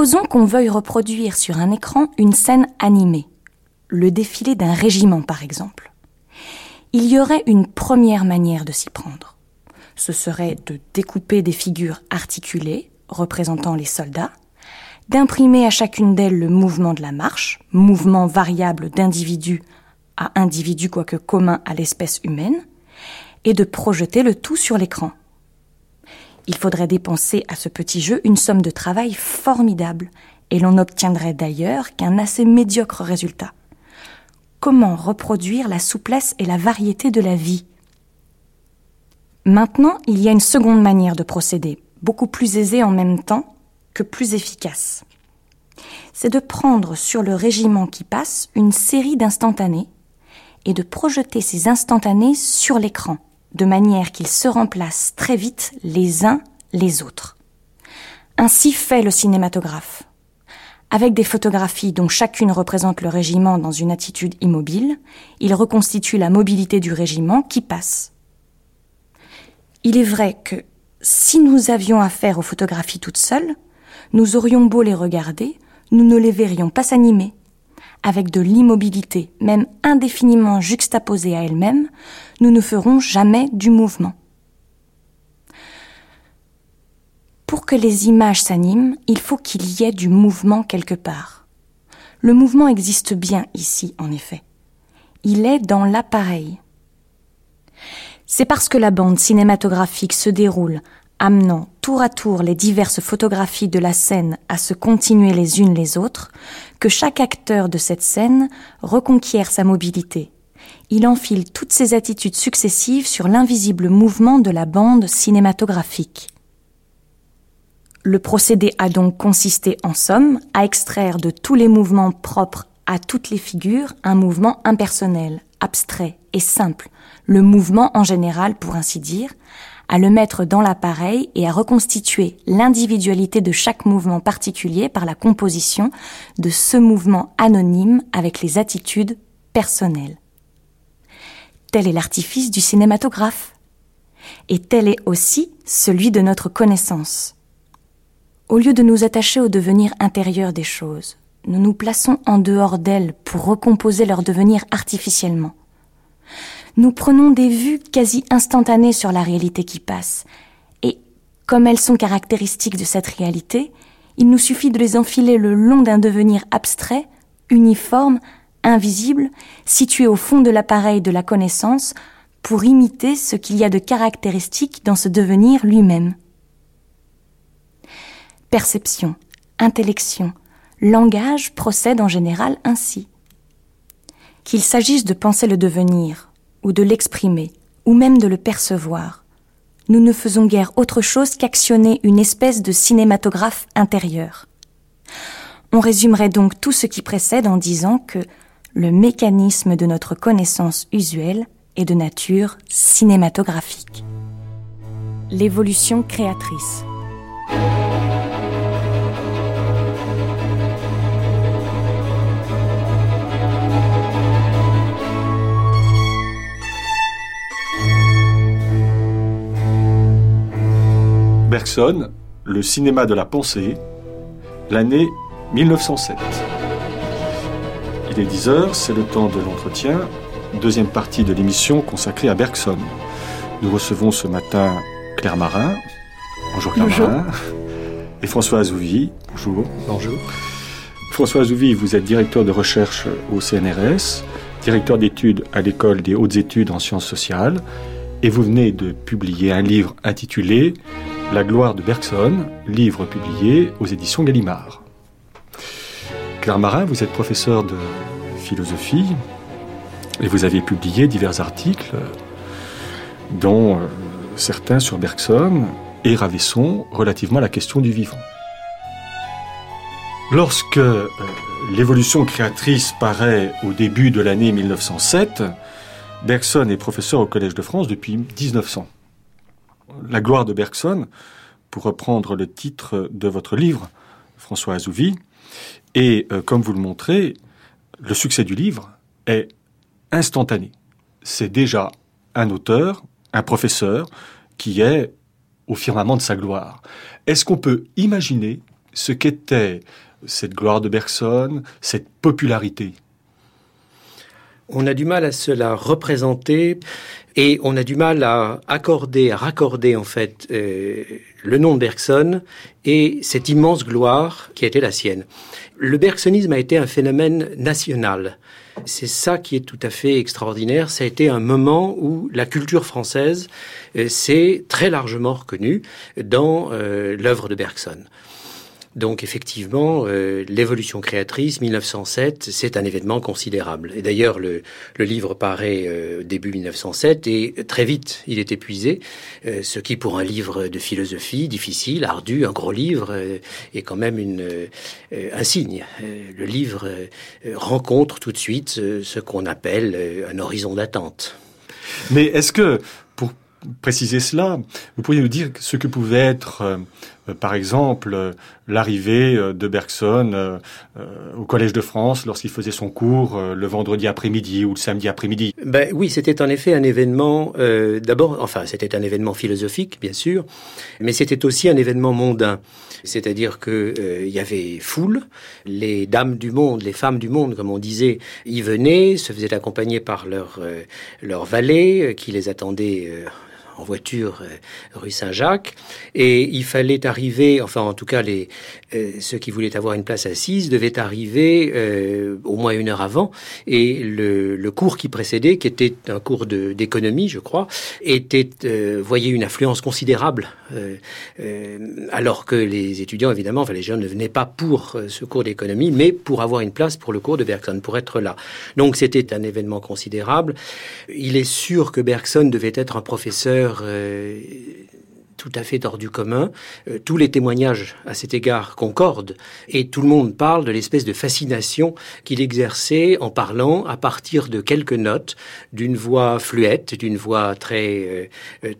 Supposons qu'on veuille reproduire sur un écran une scène animée, le défilé d'un régiment par exemple. Il y aurait une première manière de s'y prendre. Ce serait de découper des figures articulées représentant les soldats, d'imprimer à chacune d'elles le mouvement de la marche, mouvement variable d'individu à individu quoique commun à l'espèce humaine, et de projeter le tout sur l'écran. Il faudrait dépenser à ce petit jeu une somme de travail formidable, et l'on n'obtiendrait d'ailleurs qu'un assez médiocre résultat. Comment reproduire la souplesse et la variété de la vie? Maintenant, il y a une seconde manière de procéder, beaucoup plus aisée en même temps que plus efficace. C'est de prendre sur le régiment qui passe une série d'instantanés et de projeter ces instantanés sur l'écran de manière qu'ils se remplacent très vite les uns les autres. Ainsi fait le cinématographe. Avec des photographies dont chacune représente le régiment dans une attitude immobile, il reconstitue la mobilité du régiment qui passe. Il est vrai que si nous avions affaire aux photographies toutes seules, nous aurions beau les regarder, nous ne les verrions pas s'animer, avec de l'immobilité, même indéfiniment juxtaposée à elle-même, nous ne ferons jamais du mouvement. Pour que les images s'animent, il faut qu'il y ait du mouvement quelque part. Le mouvement existe bien ici, en effet. Il est dans l'appareil. C'est parce que la bande cinématographique se déroule amenant tour à tour les diverses photographies de la scène à se continuer les unes les autres, que chaque acteur de cette scène reconquiert sa mobilité. Il enfile toutes ses attitudes successives sur l'invisible mouvement de la bande cinématographique. Le procédé a donc consisté en somme à extraire de tous les mouvements propres à toutes les figures un mouvement impersonnel, abstrait et simple, le mouvement en général pour ainsi dire, à le mettre dans l'appareil et à reconstituer l'individualité de chaque mouvement particulier par la composition de ce mouvement anonyme avec les attitudes personnelles. Tel est l'artifice du cinématographe. Et tel est aussi celui de notre connaissance. Au lieu de nous attacher au devenir intérieur des choses, nous nous plaçons en dehors d'elles pour recomposer leur devenir artificiellement nous prenons des vues quasi instantanées sur la réalité qui passe. Et comme elles sont caractéristiques de cette réalité, il nous suffit de les enfiler le long d'un devenir abstrait, uniforme, invisible, situé au fond de l'appareil de la connaissance, pour imiter ce qu'il y a de caractéristique dans ce devenir lui-même. Perception, intellection, langage procèdent en général ainsi. Qu'il s'agisse de penser le devenir, ou de l'exprimer, ou même de le percevoir. Nous ne faisons guère autre chose qu'actionner une espèce de cinématographe intérieur. On résumerait donc tout ce qui précède en disant que le mécanisme de notre connaissance usuelle est de nature cinématographique. L'évolution créatrice. Bergson, Le cinéma de la pensée, l'année 1907. Il est 10 heures, c'est le temps de l'entretien, deuxième partie de l'émission consacrée à Bergson. Nous recevons ce matin Claire Marin. Bonjour Claire Bonjour. Marin. Et François Azouvi. Bonjour. Bonjour. François Azouvi, vous êtes directeur de recherche au CNRS, directeur d'études à l'école des hautes études en sciences sociales, et vous venez de publier un livre intitulé La gloire de Bergson, livre publié aux éditions Gallimard. Claire Marin, vous êtes professeur de philosophie et vous avez publié divers articles, dont euh, certains sur Bergson et Ravesson relativement à la question du vivant. Lorsque euh, l'évolution créatrice paraît au début de l'année 1907, Bergson est professeur au Collège de France depuis 1900. La gloire de Bergson, pour reprendre le titre de votre livre, François Azouvi, et euh, comme vous le montrez, le succès du livre est instantané. C'est déjà un auteur, un professeur, qui est au firmament de sa gloire. Est-ce qu'on peut imaginer ce qu'était cette gloire de Bergson, cette popularité? On a du mal à se la représenter et on a du mal à accorder, à raccorder en fait euh, le nom de Bergson et cette immense gloire qui a été la sienne. Le bergsonisme a été un phénomène national. C'est ça qui est tout à fait extraordinaire. Ça a été un moment où la culture française euh, s'est très largement reconnue dans euh, l'œuvre de Bergson. Donc effectivement, euh, l'évolution créatrice 1907, c'est un événement considérable. Et d'ailleurs, le, livre paraît euh, début 1907 et très vite, il est épuisé, euh, ce qui pour un livre de philosophie difficile, ardu, un gros livre, est quand même un signe. le livre rencontre tout de suite ce qu'on appelle un horizon d'attente. Mais est-ce que, pour préciser cela, vous pourriez nous dire ce que pouvait être par exemple, euh, l'arrivée euh, de Bergson au Collège de France lorsqu'il faisait son cours le vendredi après-midi ou le samedi après-midi. Ben oui, c'était en effet un événement. D'abord, enfin, c'était un événement philosophique, bien sûr, mais c'était aussi un événement mondain. C'est-à-dire que il y avait foule, les dames du monde, les femmes du monde, comme on disait, y venaient, se faisaient accompagner par leur leur valet qui les attendait en voiture euh, rue Saint-Jacques et il fallait arriver, enfin en tout cas les euh, ceux qui voulaient avoir une place assise devaient arriver euh, au moins une heure avant et le, cours qui précédait, qui était un cours d'économie, je crois, était voyait une affluence considérable alors que les étudiants évidemment, enfin les jeunes ne venaient pas pour ce cours d'économie, mais pour avoir une place pour le cours de Bergson, pour être là. Donc c'était un événement considérable. Il est sûr que Bergson devait être un professeur euh, tout à fait hors du commun. Euh, tous les témoignages à cet égard concordent et tout le monde parle de l'espèce de fascination qu'il exerçait en parlant à partir de quelques notes, d'une voix fluette, d'une voix très euh,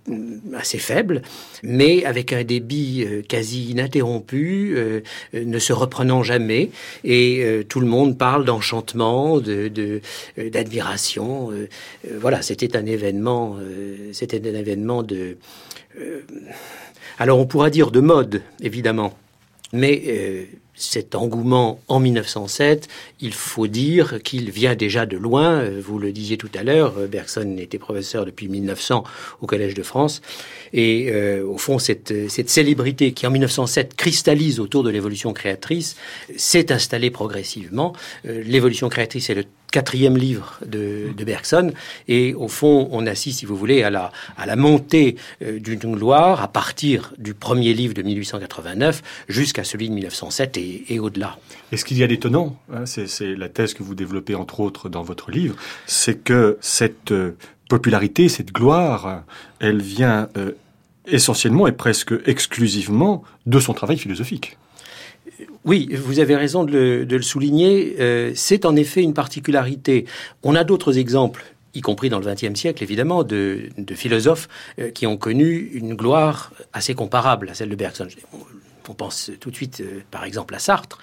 assez faible, mais avec un débit quasi ininterrompu, ne se reprenant jamais. Et tout le monde parle d'enchantement, de d'admiration. voilà, c'était un événement. c'était un événement de euh, alors on pourra dire de mode, évidemment, mais euh, cet engouement en 1907, il faut dire qu'il vient déjà de loin. Euh, vous le disiez tout à l'heure, Bergson était professeur depuis 1900 au Collège de France. Et au fond, cette, célébrité qui en 1907 cristallise autour de l'évolution créatrice s'est installée progressivement. l'évolution créatrice est le quatrième livre de, de, Bergson. Et au fond, on assiste, si vous voulez, à la, à la montée euh, d'une gloire à partir du premier livre de 1889 jusqu'à celui de 1907 et, et au-delà. Et ce qu'il y a d'étonnant, hein, c'est la thèse que vous développez entre autres dans votre livre, c'est que cette euh, popularité, cette gloire, elle vient euh, essentiellement et presque exclusivement de son travail philosophique. Oui, vous avez raison de le, souligner. Euh, c'est en effet une particularité. On a d'autres exemples y compris dans le XXe siècle, évidemment, de, philosophes euh, qui ont connu une gloire assez comparable à celle de Bergson. On pense tout de suite, euh, par exemple, à Sartre.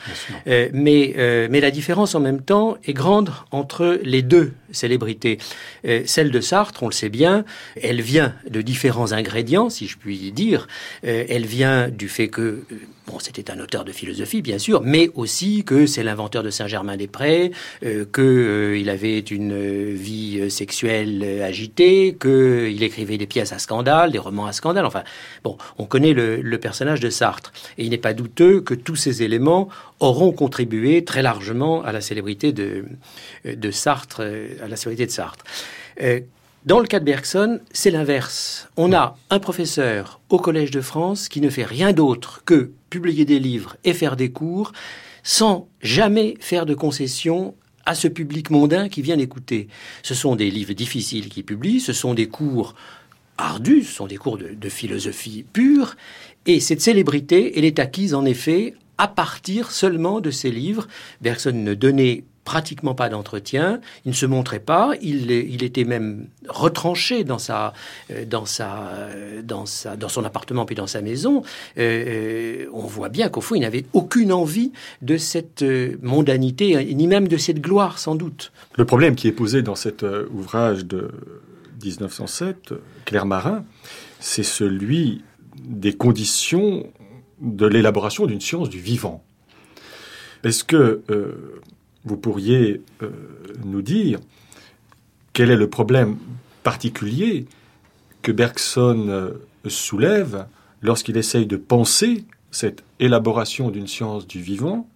mais, mais la différence, en même temps, est grande entre les deux célébrités. celle de Sartre, on le sait bien, elle vient de différents ingrédients, si je puis dire. elle vient du fait que bon, c'était un auteur de philosophie, bien sûr, mais aussi que c'est l'inventeur de Saint-Germain-des-Prés, euh, qu'il avait une vie sexuelle agitée, qu'il écrivait des pièces à scandale, des romans à scandale. Enfin, bon, on connaît le, personnage de Sartre. Et il n'est pas douteux que tous ces éléments auront contribué très largement à la célébrité de Sartre, à la célébrité de Sartre. Dans le cas de Bergson, c'est l'inverse. On a un professeur au Collège de France qui ne fait rien d'autre que publier des livres et faire des cours sans jamais faire de concessions à ce public mondain qui vient l'écouter. Ce sont des livres difficiles qu'il publie, ce sont des cours ardus, ce sont des cours de, de philosophie pure, et cette célébrité, elle est acquise en effet à partir seulement de ces livres. Bergson ne donnait pratiquement pas d'entretien, il ne se montrait pas, il, était même retranché dans sa, euh, dans sa, euh, dans sa, dans son appartement puis dans sa maison. Euh, on voit bien qu'au fond, il n'avait aucune envie de cette mondanité, ni même de cette gloire, sans doute. Le problème qui est posé dans cet ouvrage de 1907, Claire Marin, c'est celui des conditions de l'élaboration d'une science du vivant. Est-ce que vous pourriez euh, nous dire quel est le problème particulier que Bergson euh, soulève lorsqu'il essaye de penser cette élaboration d'une science du vivant.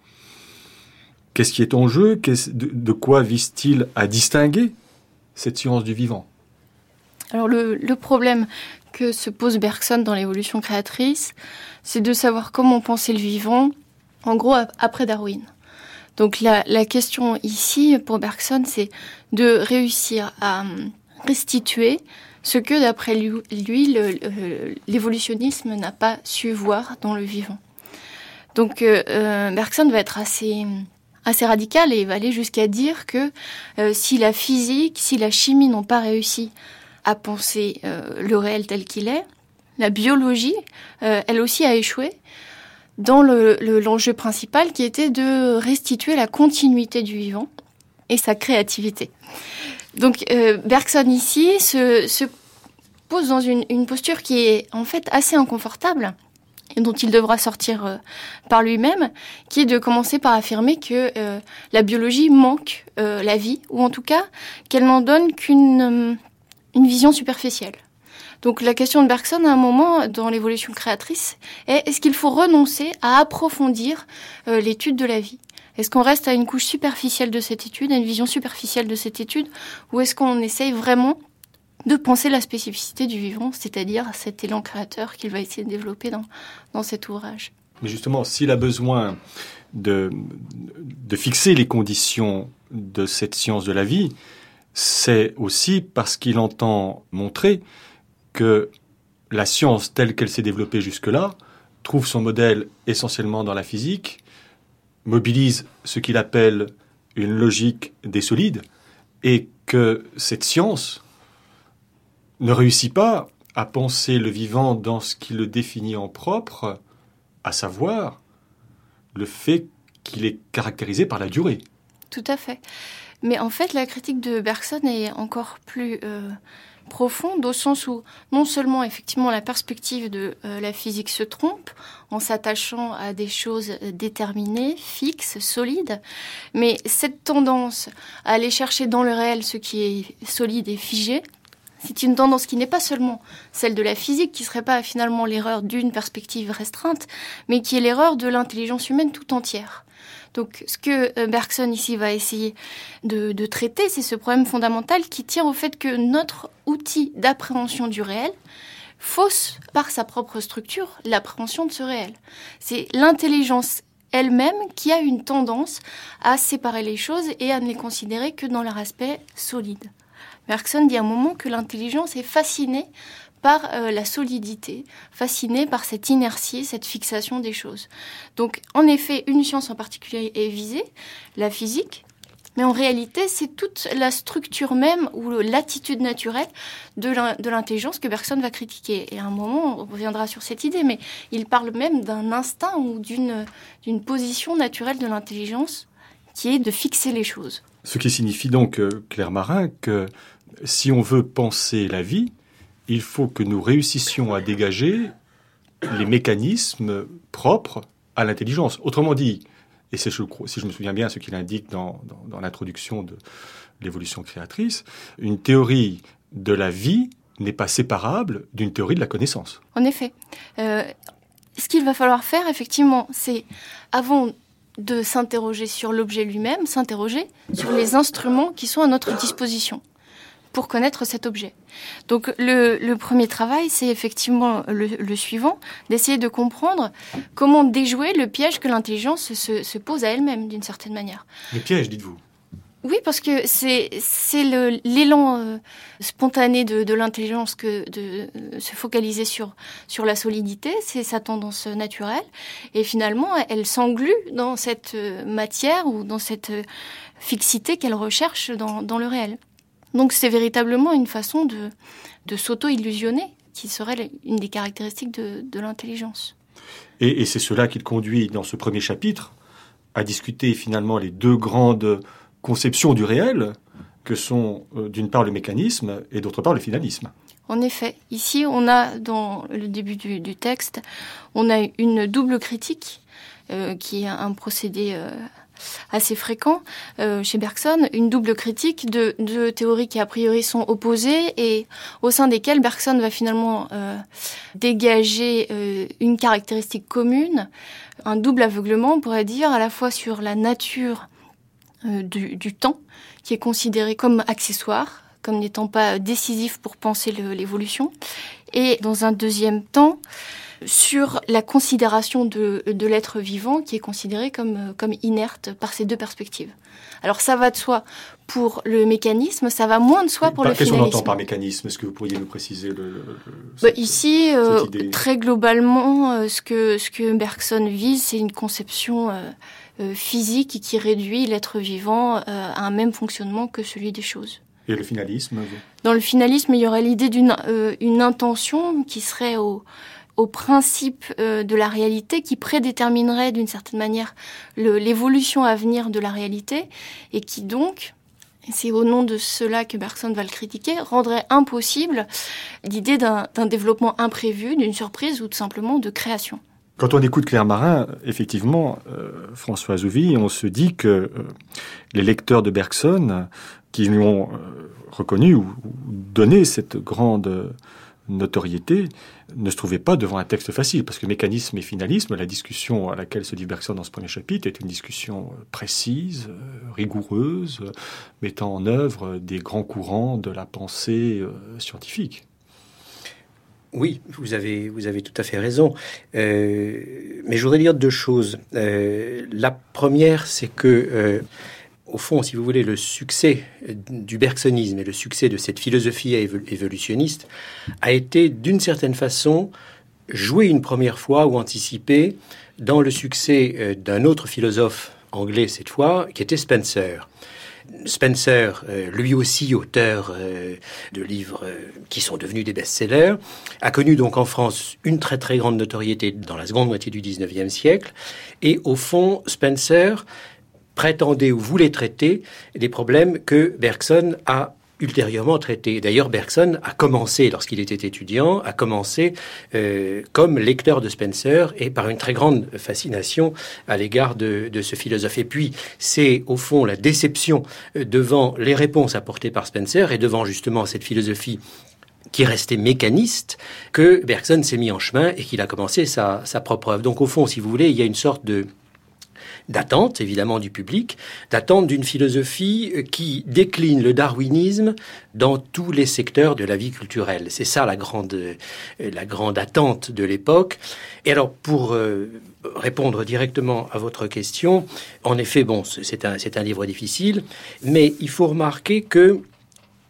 Qu'est-ce qui est en jeu? De, quoi vise-t-il à distinguer cette science du vivant? Alors le, le, problème que se pose Bergson dans l'évolution créatrice, c'est de savoir comment penser le vivant, en gros après Darwin. Donc la, question ici pour Bergson, c'est de réussir à hum, restituer ce que d'après lui, l'évolutionnisme n'a pas su voir dans le vivant. Donc euh, euh, Bergson va être assez radical et va aller jusqu'à dire que euh, si la physique, si la chimie n'ont pas réussi à penser euh, le réel tel qu'il est, la biologie, euh, elle aussi a échoué dans l'enjeu le, principal qui était de restituer la continuité du vivant et sa créativité. Donc euh, Bergson ici se, se, pose dans une, posture qui est en fait assez inconfortable et dont il devra sortir euh, par lui-même, qui est de commencer par affirmer que euh, la biologie manque la vie, ou en tout cas qu'elle n'en donne qu'une une vision superficielle. Donc la question de Bergson à un moment dans l'évolution créatrice est est-ce qu'il faut renoncer à approfondir euh, l'étude de la vie? Est-ce qu'on reste à une couche superficielle de cette étude, à une vision superficielle de cette étude, ou est-ce qu'on essaye vraiment de penser la spécificité du vivant, c'est-à-dire cet élan créateur qu'il va essayer de développer dans, cet ouvrage? Mais justement, s'il a besoin de fixer les conditions de cette science de la vie, c'est aussi parce qu'il entend montrer que la science telle qu'elle s'est développée jusque-là trouve son modèle essentiellement dans la physique, mobilise ce qu'il appelle une logique des solides, et que cette science ne réussit pas à penser le vivant dans ce qui le définit en propre, à savoir le fait qu'il est caractérisé par la durée. Tout à fait. Mais en fait, la critique de Bergson est encore plus euh, profonde au sens où non seulement effectivement la perspective de euh, la physique se trompe en s'attachant à des choses déterminées, fixes, solides, mais cette tendance à aller chercher dans le réel ce qui est solide et figé, c'est une tendance qui n'est pas seulement celle de la physique, qui serait pas finalement l'erreur d'une perspective restreinte, mais qui est l'erreur de l'intelligence humaine tout entière. Donc ce que euh, Bergson ici va essayer de, de traiter, c'est ce problème fondamental qui tient au fait que notre outil d'appréhension du réel fausse par sa propre structure l'appréhension de ce réel. C'est l'intelligence elle-même qui a une tendance à séparer les choses et à ne les considérer que dans leur aspect solide. Bergson dit à un moment que l'intelligence est fascinée par euh, la solidité, fasciné par cette inertie, cette fixation des choses. Donc, en effet, une science en particulier est visée, la physique, mais en réalité, c'est toute la structure même ou l'attitude naturelle de l'intelligence que personne va critiquer. Et à un moment, on reviendra sur cette idée, mais il parle même d'un instinct ou d'une position naturelle de l'intelligence qui est de fixer les choses. Ce qui signifie donc, euh, Claire Marin, que si on veut penser la vie, il faut que nous réussissions à dégager les mécanismes propres à l'intelligence. Autrement dit, et c'est, si je me souviens bien, ce qu'il indique dans, dans l'introduction de l'évolution créatrice, une théorie de la vie n'est pas séparable d'une théorie de la connaissance. En effet. Euh, ce qu'il va falloir faire, effectivement, c'est, avant de s'interroger sur l'objet lui-même, s'interroger sur les instruments qui sont à notre disposition pour connaître cet objet. Donc le, premier travail, c'est effectivement le, suivant, d'essayer de comprendre comment déjouer le piège que l'intelligence se, se, pose à elle-même, d'une certaine manière. Le piège, dites-vous oui, parce que c'est c'est l'élan euh, spontané de, de l'intelligence que de euh, se focaliser sur sur la solidité, c'est sa tendance naturelle, et finalement elle s'englue dans cette euh, matière ou dans cette fixité qu'elle recherche dans, dans le réel. Donc c'est véritablement une façon de de s'auto-illusionner qui serait une des caractéristiques de, de l'intelligence. Et, et c'est cela qui le conduit dans ce premier chapitre à discuter finalement les deux grandes conception du réel que sont euh, d'une part le mécanisme et d'autre part le finalisme. En effet, ici on a dans le début du, texte, on a une double critique euh, qui est un procédé euh, assez fréquent chez Bergson, une double critique de, de, théories qui a priori sont opposées et au sein desquelles Bergson va finalement dégager une caractéristique commune, un double aveuglement, on pourrait dire, à la fois sur la nature euh, du, du, temps, qui est considéré comme accessoire, comme n'étant pas décisif pour penser l'évolution. Et dans un deuxième temps, sur la considération de, de l'être vivant qui est considéré comme, comme inerte par ces deux perspectives. Alors ça va de soi pour le mécanisme, ça va moins de soi pour le finalisme. Qu'est-ce qu'on entend par mécanisme? Est-ce que vous pourriez nous préciser le, bah, Ici, euh, très globalement, euh, ce, que, ce que Bergson vise, c'est une conception euh, physique qui réduit l'être vivant euh, à un même fonctionnement que celui des choses. Et le finalisme Dans le finalisme, il y aurait l'idée d'une euh, une intention qui serait au, au principe de la réalité, qui prédéterminerait d'une certaine manière l'évolution à venir de la réalité, et qui donc, c'est au nom de cela que Bergson va le critiquer, rendrait impossible l'idée d'un développement imprévu, d'une surprise ou tout simplement de création. Quand on écoute Claire Marin, effectivement, euh, François Zouvi, on se dit que euh, les lecteurs de Bergson, qui lui ont euh, reconnu ou, donné cette grande notoriété, ne se trouvaient pas devant un texte facile, parce que mécanisme et finalisme, la discussion à laquelle se Bergson dans ce premier chapitre, est une discussion précise, rigoureuse, mettant en œuvre des grands courants de la pensée scientifique. Oui, vous avez, vous avez tout à fait raison. Euh, mais je voudrais dire deux choses. Euh, la première, c'est que, euh, au fond, si vous voulez, le succès du bergsonisme et le succès de cette philosophie évolutionniste a été, d'une certaine façon, joué une première fois ou anticipé dans le succès d'un autre philosophe anglais cette fois, qui était Spencer. Spencer, euh, lui aussi auteur euh, de livres euh, qui sont devenus des best-sellers, a connu donc en France une très très grande notoriété dans la seconde moitié du 19e siècle. Et au fond, Spencer prétendait ou voulait traiter des problèmes que Bergson a ultérieurement traité. D'ailleurs, Bergson a commencé, lorsqu'il était étudiant, a commencé euh, comme lecteur de Spencer et par une très grande fascination à l'égard de, de, ce philosophe. Et puis, c'est au fond la déception euh, devant les réponses apportées par Spencer et devant justement cette philosophie qui restait mécaniste, que Bergson s'est mis en chemin et qu'il a commencé sa, sa propre œuvre. Donc au fond, si vous voulez, il y a une sorte de d'attente, évidemment, du public, d'attente d'une philosophie euh, qui décline le darwinisme dans tous les secteurs de la vie culturelle. C'est ça la grande, euh, la grande attente de l'époque. Et alors, pour euh, répondre directement à votre question, en effet, bon, c'est un, c'est un livre difficile, mais il faut remarquer que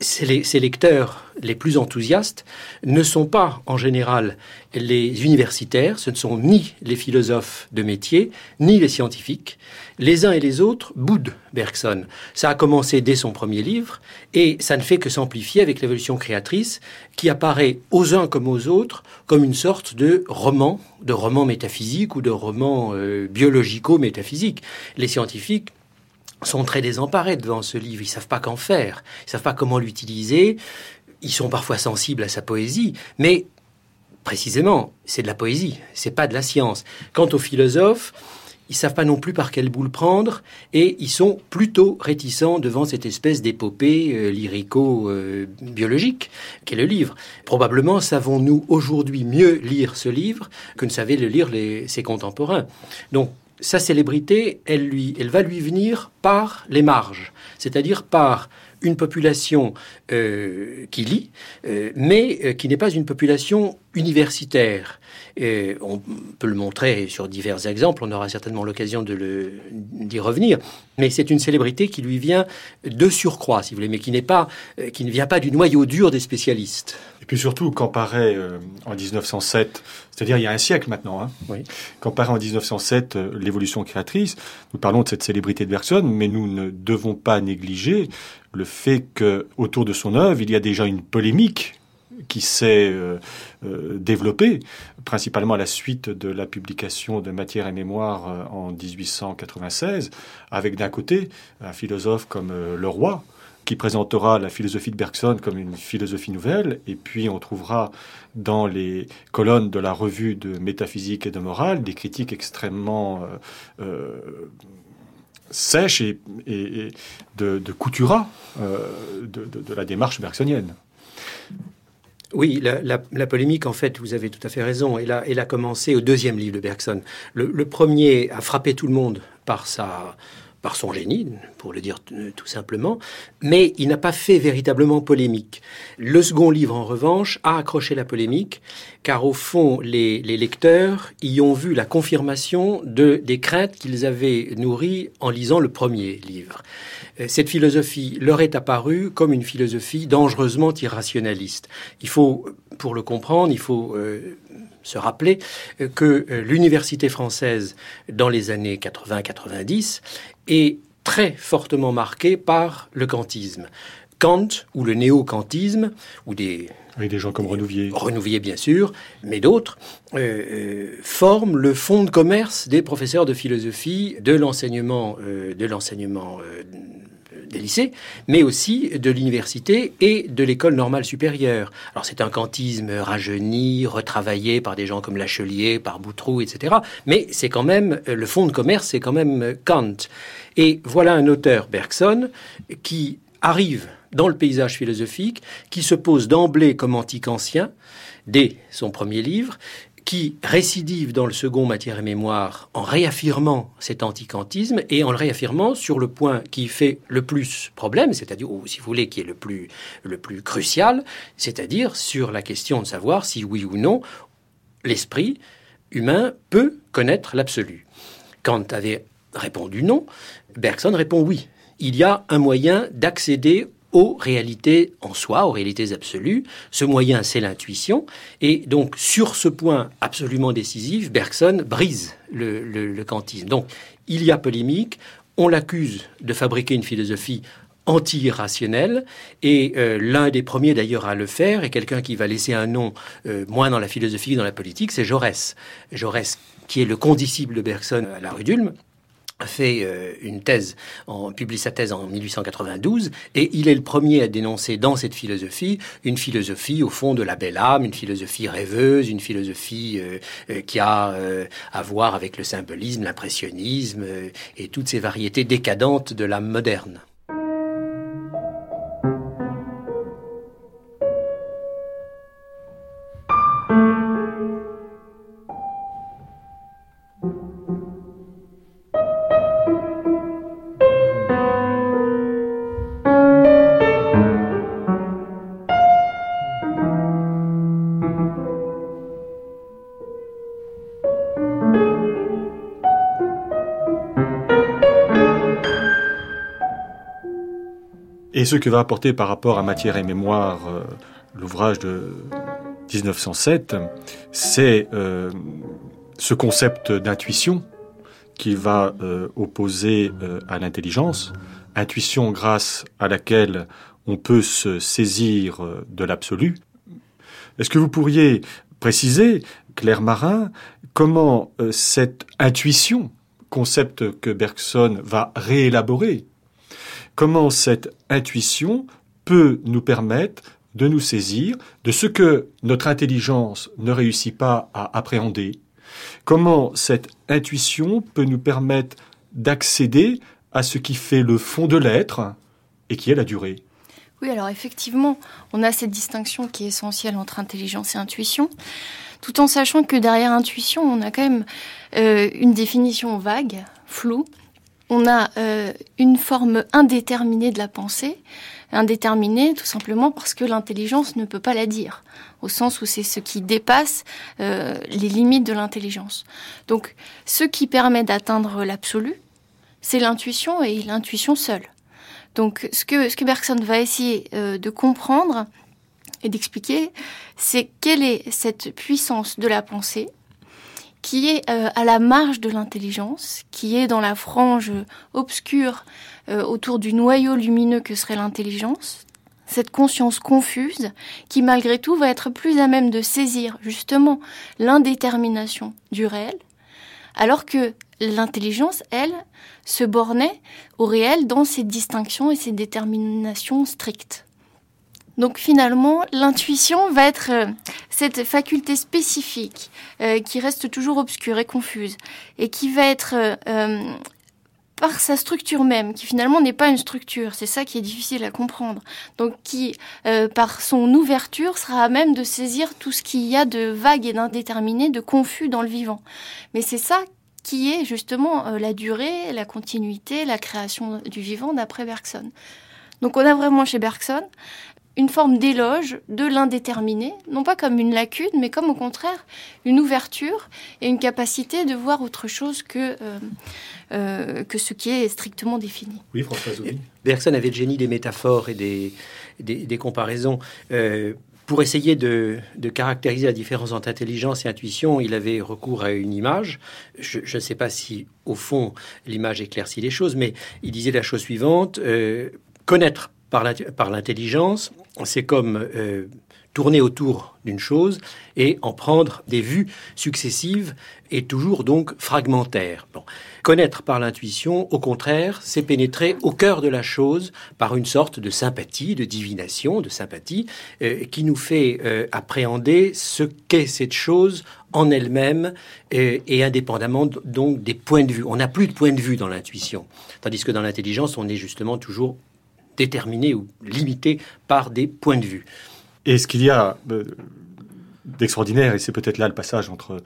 ces, lecteurs les plus enthousiastes ne sont pas en général les universitaires, ce ne sont ni les philosophes de métier, ni les scientifiques. Les uns et les autres boudent Bergson. Ça a commencé dès son premier livre et ça ne fait que s'amplifier avec l'évolution créatrice qui apparaît aux uns comme aux autres comme une sorte de roman, de roman métaphysique ou de roman euh, biologico-métaphysique. Les scientifiques sont très désemparés devant ce livre. Ils savent pas qu'en faire. Ils savent pas comment l'utiliser. Ils sont parfois sensibles à sa poésie, mais précisément, c'est de la poésie, c'est pas de la science. Quant aux philosophes, ils savent pas non plus par quelle boule prendre et ils sont plutôt réticents devant cette espèce d'épopée euh, lyrico-biologique qu'est le livre. Probablement savons-nous aujourd'hui mieux lire ce livre que ne savaient le lire ses contemporains. Donc sa célébrité, elle, va lui venir par les marges, c'est-à-dire par une population euh, qui lit, euh, mais euh, qui n'est pas une population universitaire. Et on peut le montrer sur divers exemples, on aura certainement l'occasion d'y revenir, mais c'est une célébrité qui lui vient de surcroît, si vous voulez, mais qui, n'est pas, qui ne vient pas du noyau dur des spécialistes. Et puis surtout, quand paraît en 1907, c'est-à-dire il y a un siècle maintenant, hein, oui. quand paraît en 1907 l'évolution créatrice, nous parlons de cette célébrité de Bergson, mais nous ne devons pas négliger le fait que autour de son œuvre, il y a déjà une polémique qui s'est euh, euh, développée, principalement à la suite de la publication de Matière et Mémoire euh, en 1896, avec d'un côté un philosophe comme Leroy, qui présentera la philosophie de Bergson comme une philosophie nouvelle, et puis on trouvera dans les colonnes de la revue de métaphysique et de morale des critiques extrêmement sèche et, de, de coutura de, la démarche bergsonienne. Oui, la, polémique, en fait, vous avez tout à fait raison. Elle a, commencé au deuxième livre de Bergson. le, premier a frappé tout le monde par sa, par son génie, pour le dire tout simplement, mais il n'a pas fait véritablement polémique. Le second livre, en revanche, a accroché la polémique, car au fond, les, lecteurs y ont vu la confirmation de, des craintes qu'ils avaient nourries en lisant le premier livre. Euh, cette philosophie leur est apparue comme une philosophie dangereusement irrationaliste. Il faut, pour le comprendre, il faut euh, se rappeler euh, que l'université française, dans les années 80-90, est très fortement marqué par le kantisme. Kant ou le néo-kantisme, ou des... des gens comme Renouvier. Renouvier, bien sûr, mais d'autres, euh, euh, forment le fond de commerce des professeurs de philosophie de l'enseignement euh, de l'enseignement des lycées, mais aussi de l'université et de l'école normale supérieure. Alors c'est un kantisme rajeuni, retravaillé par des gens comme Lachelier, par Boutroux, etc. Mais c'est quand même, le fond de commerce, c'est quand même Kant. Et voilà un auteur, Bergson, qui arrive dans le paysage philosophique, qui se pose d'emblée comme antique ancien, dès son premier livre, qui récidive dans le second Matière et Mémoire en réaffirmant cet antiquantisme et en le réaffirmant sur le point qui fait le plus problème, c'est-à-dire, ou si vous voulez, qui est le plus, le plus crucial, c'est-à-dire sur la question de savoir si oui ou non l'esprit humain peut connaître l'absolu. Kant avait répondu non, Bergson répond oui. Il y a un moyen d'accéder aux réalités en soi, aux réalités absolues. Ce moyen, c'est l'intuition. Et donc, sur ce point absolument décisif, Bergson brise le, kantisme. Donc, il y a polémique. On l'accuse de fabriquer une philosophie anti-rationnelle. Et euh, l'un des premiers d'ailleurs à le faire, et quelqu'un qui va laisser un nom euh, moins dans la philosophie que dans la politique, c'est Jaurès. Jaurès, qui est le condisciple de Bergson à la rue d'Ulm, fait euh, une thèse, en, publie sa thèse en 1892, et il est le premier à dénoncer dans cette philosophie une philosophie au fond de la belle âme, une philosophie rêveuse, une philosophie euh, euh, qui a à voir avec le symbolisme, l'impressionnisme et toutes ces variétés décadentes de l'âme moderne. Et ce que va apporter par rapport à Matière et Mémoire euh, l'ouvrage de 1907, c'est euh, ce concept d'intuition qui va euh, opposer à l'intelligence, intuition grâce à laquelle on peut se saisir de l'absolu. Est-ce que vous pourriez préciser, Claire Marin, comment cette intuition, concept que Bergson va réélaborer comment cette intuition peut nous permettre de nous saisir de ce que notre intelligence ne réussit pas à appréhender, comment cette intuition peut nous permettre d'accéder à ce qui fait le fond de l'être et qui est la durée. Oui, alors effectivement, on a cette distinction qui est essentielle entre intelligence et intuition, tout en sachant que derrière intuition, on a quand même euh, une définition vague, floue. On a euh, une forme indéterminée de la pensée, indéterminée tout simplement parce que l'intelligence ne peut pas la dire, au sens où c'est ce qui dépasse euh, les limites de l'intelligence. Donc, ce qui permet d'atteindre l'absolu, c'est l'intuition et l'intuition seule. Donc, ce que, Bergson va essayer euh, de comprendre et d'expliquer, c'est quelle est cette puissance de la pensée qui est euh, à la marge de l'intelligence, qui est dans la frange obscure euh, autour du noyau lumineux que serait l'intelligence, cette conscience confuse qui malgré tout va être plus à même de saisir justement l'indétermination du réel, alors que l'intelligence, elle, se bornait au réel dans ses distinctions et ses déterminations strictes. Donc finalement, l'intuition va être euh, cette faculté spécifique euh, qui reste toujours obscure et confuse et qui va être euh, par sa structure même, qui finalement n'est pas une structure, c'est ça qui est difficile à comprendre. Donc qui, par son ouverture, sera à même de saisir tout ce qu'il y a de vague et d'indéterminé, de confus dans le vivant. Mais c'est ça qui est justement la durée, la continuité, la création du vivant d'après Bergson. Donc on a vraiment chez Bergson une forme d'éloge de l'indéterminé, non pas comme une lacune, mais comme au contraire une ouverture et une capacité de voir autre chose que, euh, euh, que ce qui est strictement défini. Oui, François Zouvi. Bergson avait le génie des métaphores et des, des, comparaisons. Euh, pour essayer de, de, caractériser la différence entre intelligence et intuition, il avait recours à une image. Je ne sais pas si, au fond, l'image éclaircit les choses, mais il disait la chose suivante connaître par l'intelligence, c'est comme euh, tourner autour d'une chose et en prendre des vues successives et toujours donc fragmentaires. Connaître par l'intuition, au contraire, c'est pénétrer au cœur de la chose par une sorte de sympathie, de divination, de sympathie, euh, qui nous fait euh, appréhender ce qu'est cette chose en elle-même et indépendamment donc des points de vue. On n'a plus de point de vue dans l'intuition, tandis que dans l'intelligence, on est justement toujours déterminé ou limité par des points de vue. Et ce qu'il y a euh, d'extraordinaire, et c'est peut-être là le passage entre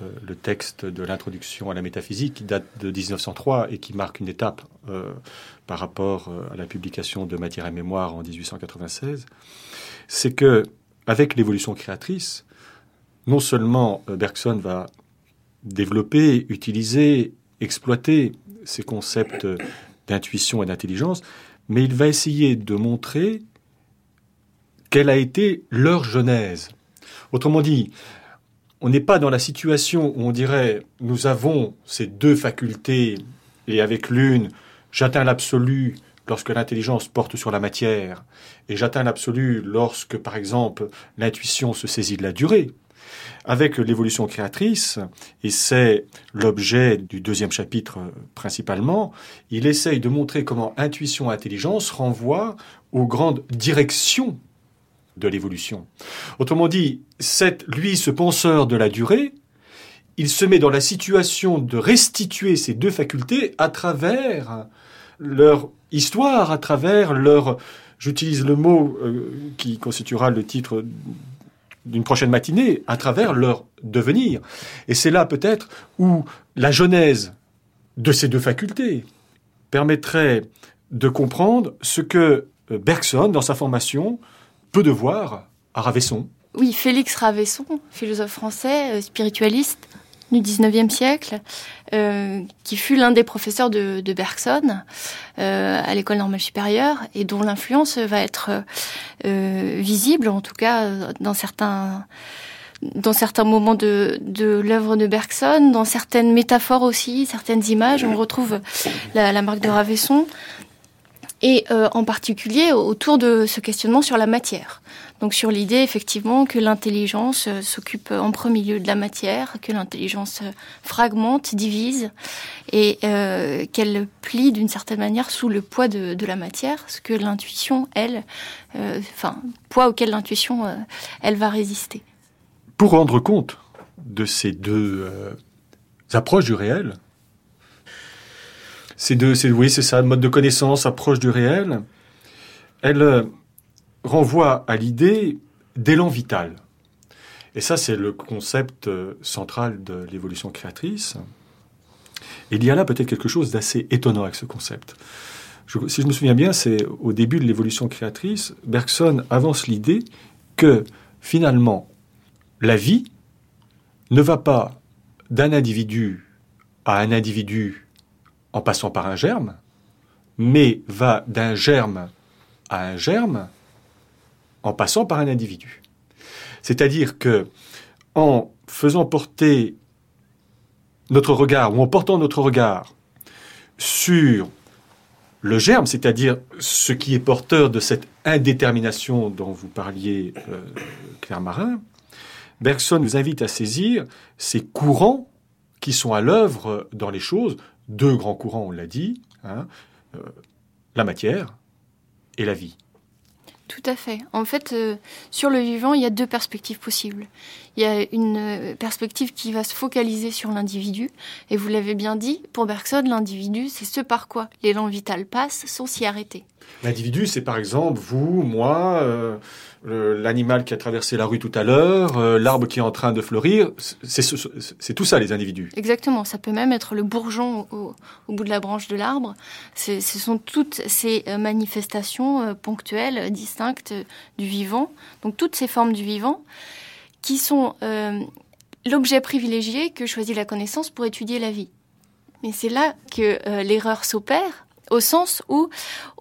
euh, le texte de l'introduction à la métaphysique qui date de 1903 et qui marque une étape euh, par rapport à la publication de Matière et Mémoire en 1896, c'est que avec l'évolution créatrice, non seulement Bergson va développer, utiliser, exploiter ces concepts d'intuition et d'intelligence, mais il va essayer de montrer quelle a été leur genèse. Autrement dit, on n'est pas dans la situation où on dirait nous avons ces deux facultés et avec l'une j'atteins l'absolu lorsque l'intelligence porte sur la matière et j'atteins l'absolu lorsque par exemple l'intuition se saisit de la durée avec l'évolution créatrice, et c'est l'objet du deuxième chapitre principalement, il essaye de montrer comment intuition et intelligence renvoient aux grandes directions de l'évolution. Autrement dit, lui, ce penseur de la durée, il se met dans la situation de restituer ces deux facultés à travers leur histoire, à travers leur, j'utilise le mot euh, qui constituera le titre d'une prochaine matinée à travers leur devenir. Et c'est là peut-être où la genèse de ces deux facultés permettrait de comprendre ce que euh, Bergson, dans sa formation, peut devoir à Ravesson. Oui, Félix Ravesson, philosophe français, euh, spiritualiste, du 19e siècle, euh, qui fut l'un des professeurs de, Bergson euh, à l'école normale supérieure et dont l'influence va être euh, visible, en tout cas dans certains dans certains moments de, de l'œuvre de Bergson, dans certaines métaphores aussi, certaines images, on retrouve la, la marque de Ravesson. Et euh, en particulier autour de ce questionnement sur la matière. Donc sur l'idée effectivement que l'intelligence euh, s'occupe en premier lieu de la matière, que l'intelligence euh, fragmente, divise et qu'elle plie d'une certaine manière sous le poids de, la matière, ce que l'intuition, elle, enfin poids auquel l'intuition, elle va résister. Pour rendre compte de ces deux approches du réel, ces deux, c'est oui, c'est ça, mode de connaissance, approche du réel. Elle euh, renvoie à l'idée d'élan vital. Et ça, c'est le concept euh, central de l'évolution créatrice. il y a là peut-être quelque chose d'assez étonnant avec ce concept. si je me souviens bien, c'est au début de l'évolution créatrice, Bergson avance l'idée que finalement, la vie ne va pas d'un individu à un individu en passant par un germe, mais va d'un germe à un germe en passant par un individu. C'est-à-dire que en faisant porter notre regard ou en portant notre regard sur le germe, c'est-à-dire ce qui est porteur de cette indétermination dont vous parliez, euh, Claire Marin, Bergson nous invite à saisir ces courants qui sont à l'œuvre dans les choses, deux grands courants, on l'a dit, hein, euh, la matière et la vie. Tout à fait. En fait, euh, sur le vivant, il y a deux perspectives possibles. Il y a une euh, perspective qui va se focaliser sur l'individu. Et vous l'avez bien dit, pour Bergson, l'individu, c'est ce par quoi l'élan vital passe sans s'y arrêter. L'individu, c'est par exemple vous, moi, l'animal qui a traversé la rue tout à l'heure, euh, l'arbre qui est en train de fleurir, c'est tout ça les individus. Exactement, ça peut même être le bourgeon au, bout de la branche de l'arbre. Ce sont toutes ces euh, manifestations euh, ponctuelles, distinctes du vivant, donc toutes ces formes du vivant qui sont l'objet privilégié que choisit la connaissance pour étudier la vie. Mais c'est là que l'erreur s'opère, au sens où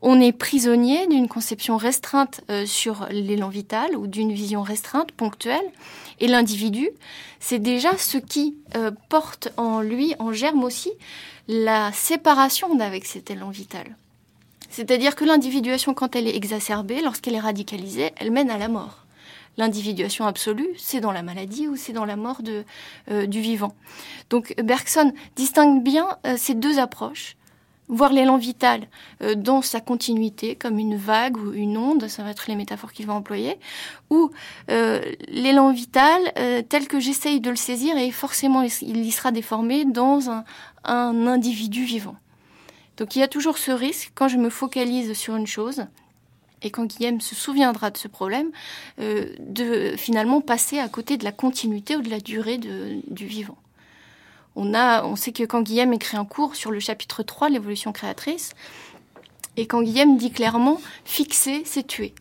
on est prisonnier d'une conception restreinte euh, sur l'élan vital ou d'une vision restreinte, ponctuelle, et l'individu, c'est déjà ce qui euh, porte en lui, en germe aussi, la séparation d'avec cet élan vital. C'est-à-dire que l'individuation, quand elle est exacerbée, lorsqu'elle est radicalisée, elle mène à la mort. L'individuation absolue, c'est dans la maladie ou c'est dans la mort euh, du vivant. Donc Bergson distingue bien ces deux approches voir l'élan vital euh, dans sa continuité, comme une vague ou une onde, ça va être les métaphores qu'il va employer, ou euh, l'élan vital euh, tel que j'essaye de le saisir et forcément il y sera déformé dans un, individu vivant. Donc il y a toujours ce risque, quand je me focalise sur une chose, et quand Guillaume se souviendra de ce problème, de finalement passer à côté de la continuité ou de la durée du vivant on, a, on sait que quand Guillaume écrit un cours sur le chapitre 3, l'évolution créatrice, et quand Guillaume dit clairement fixer, c'est tuer.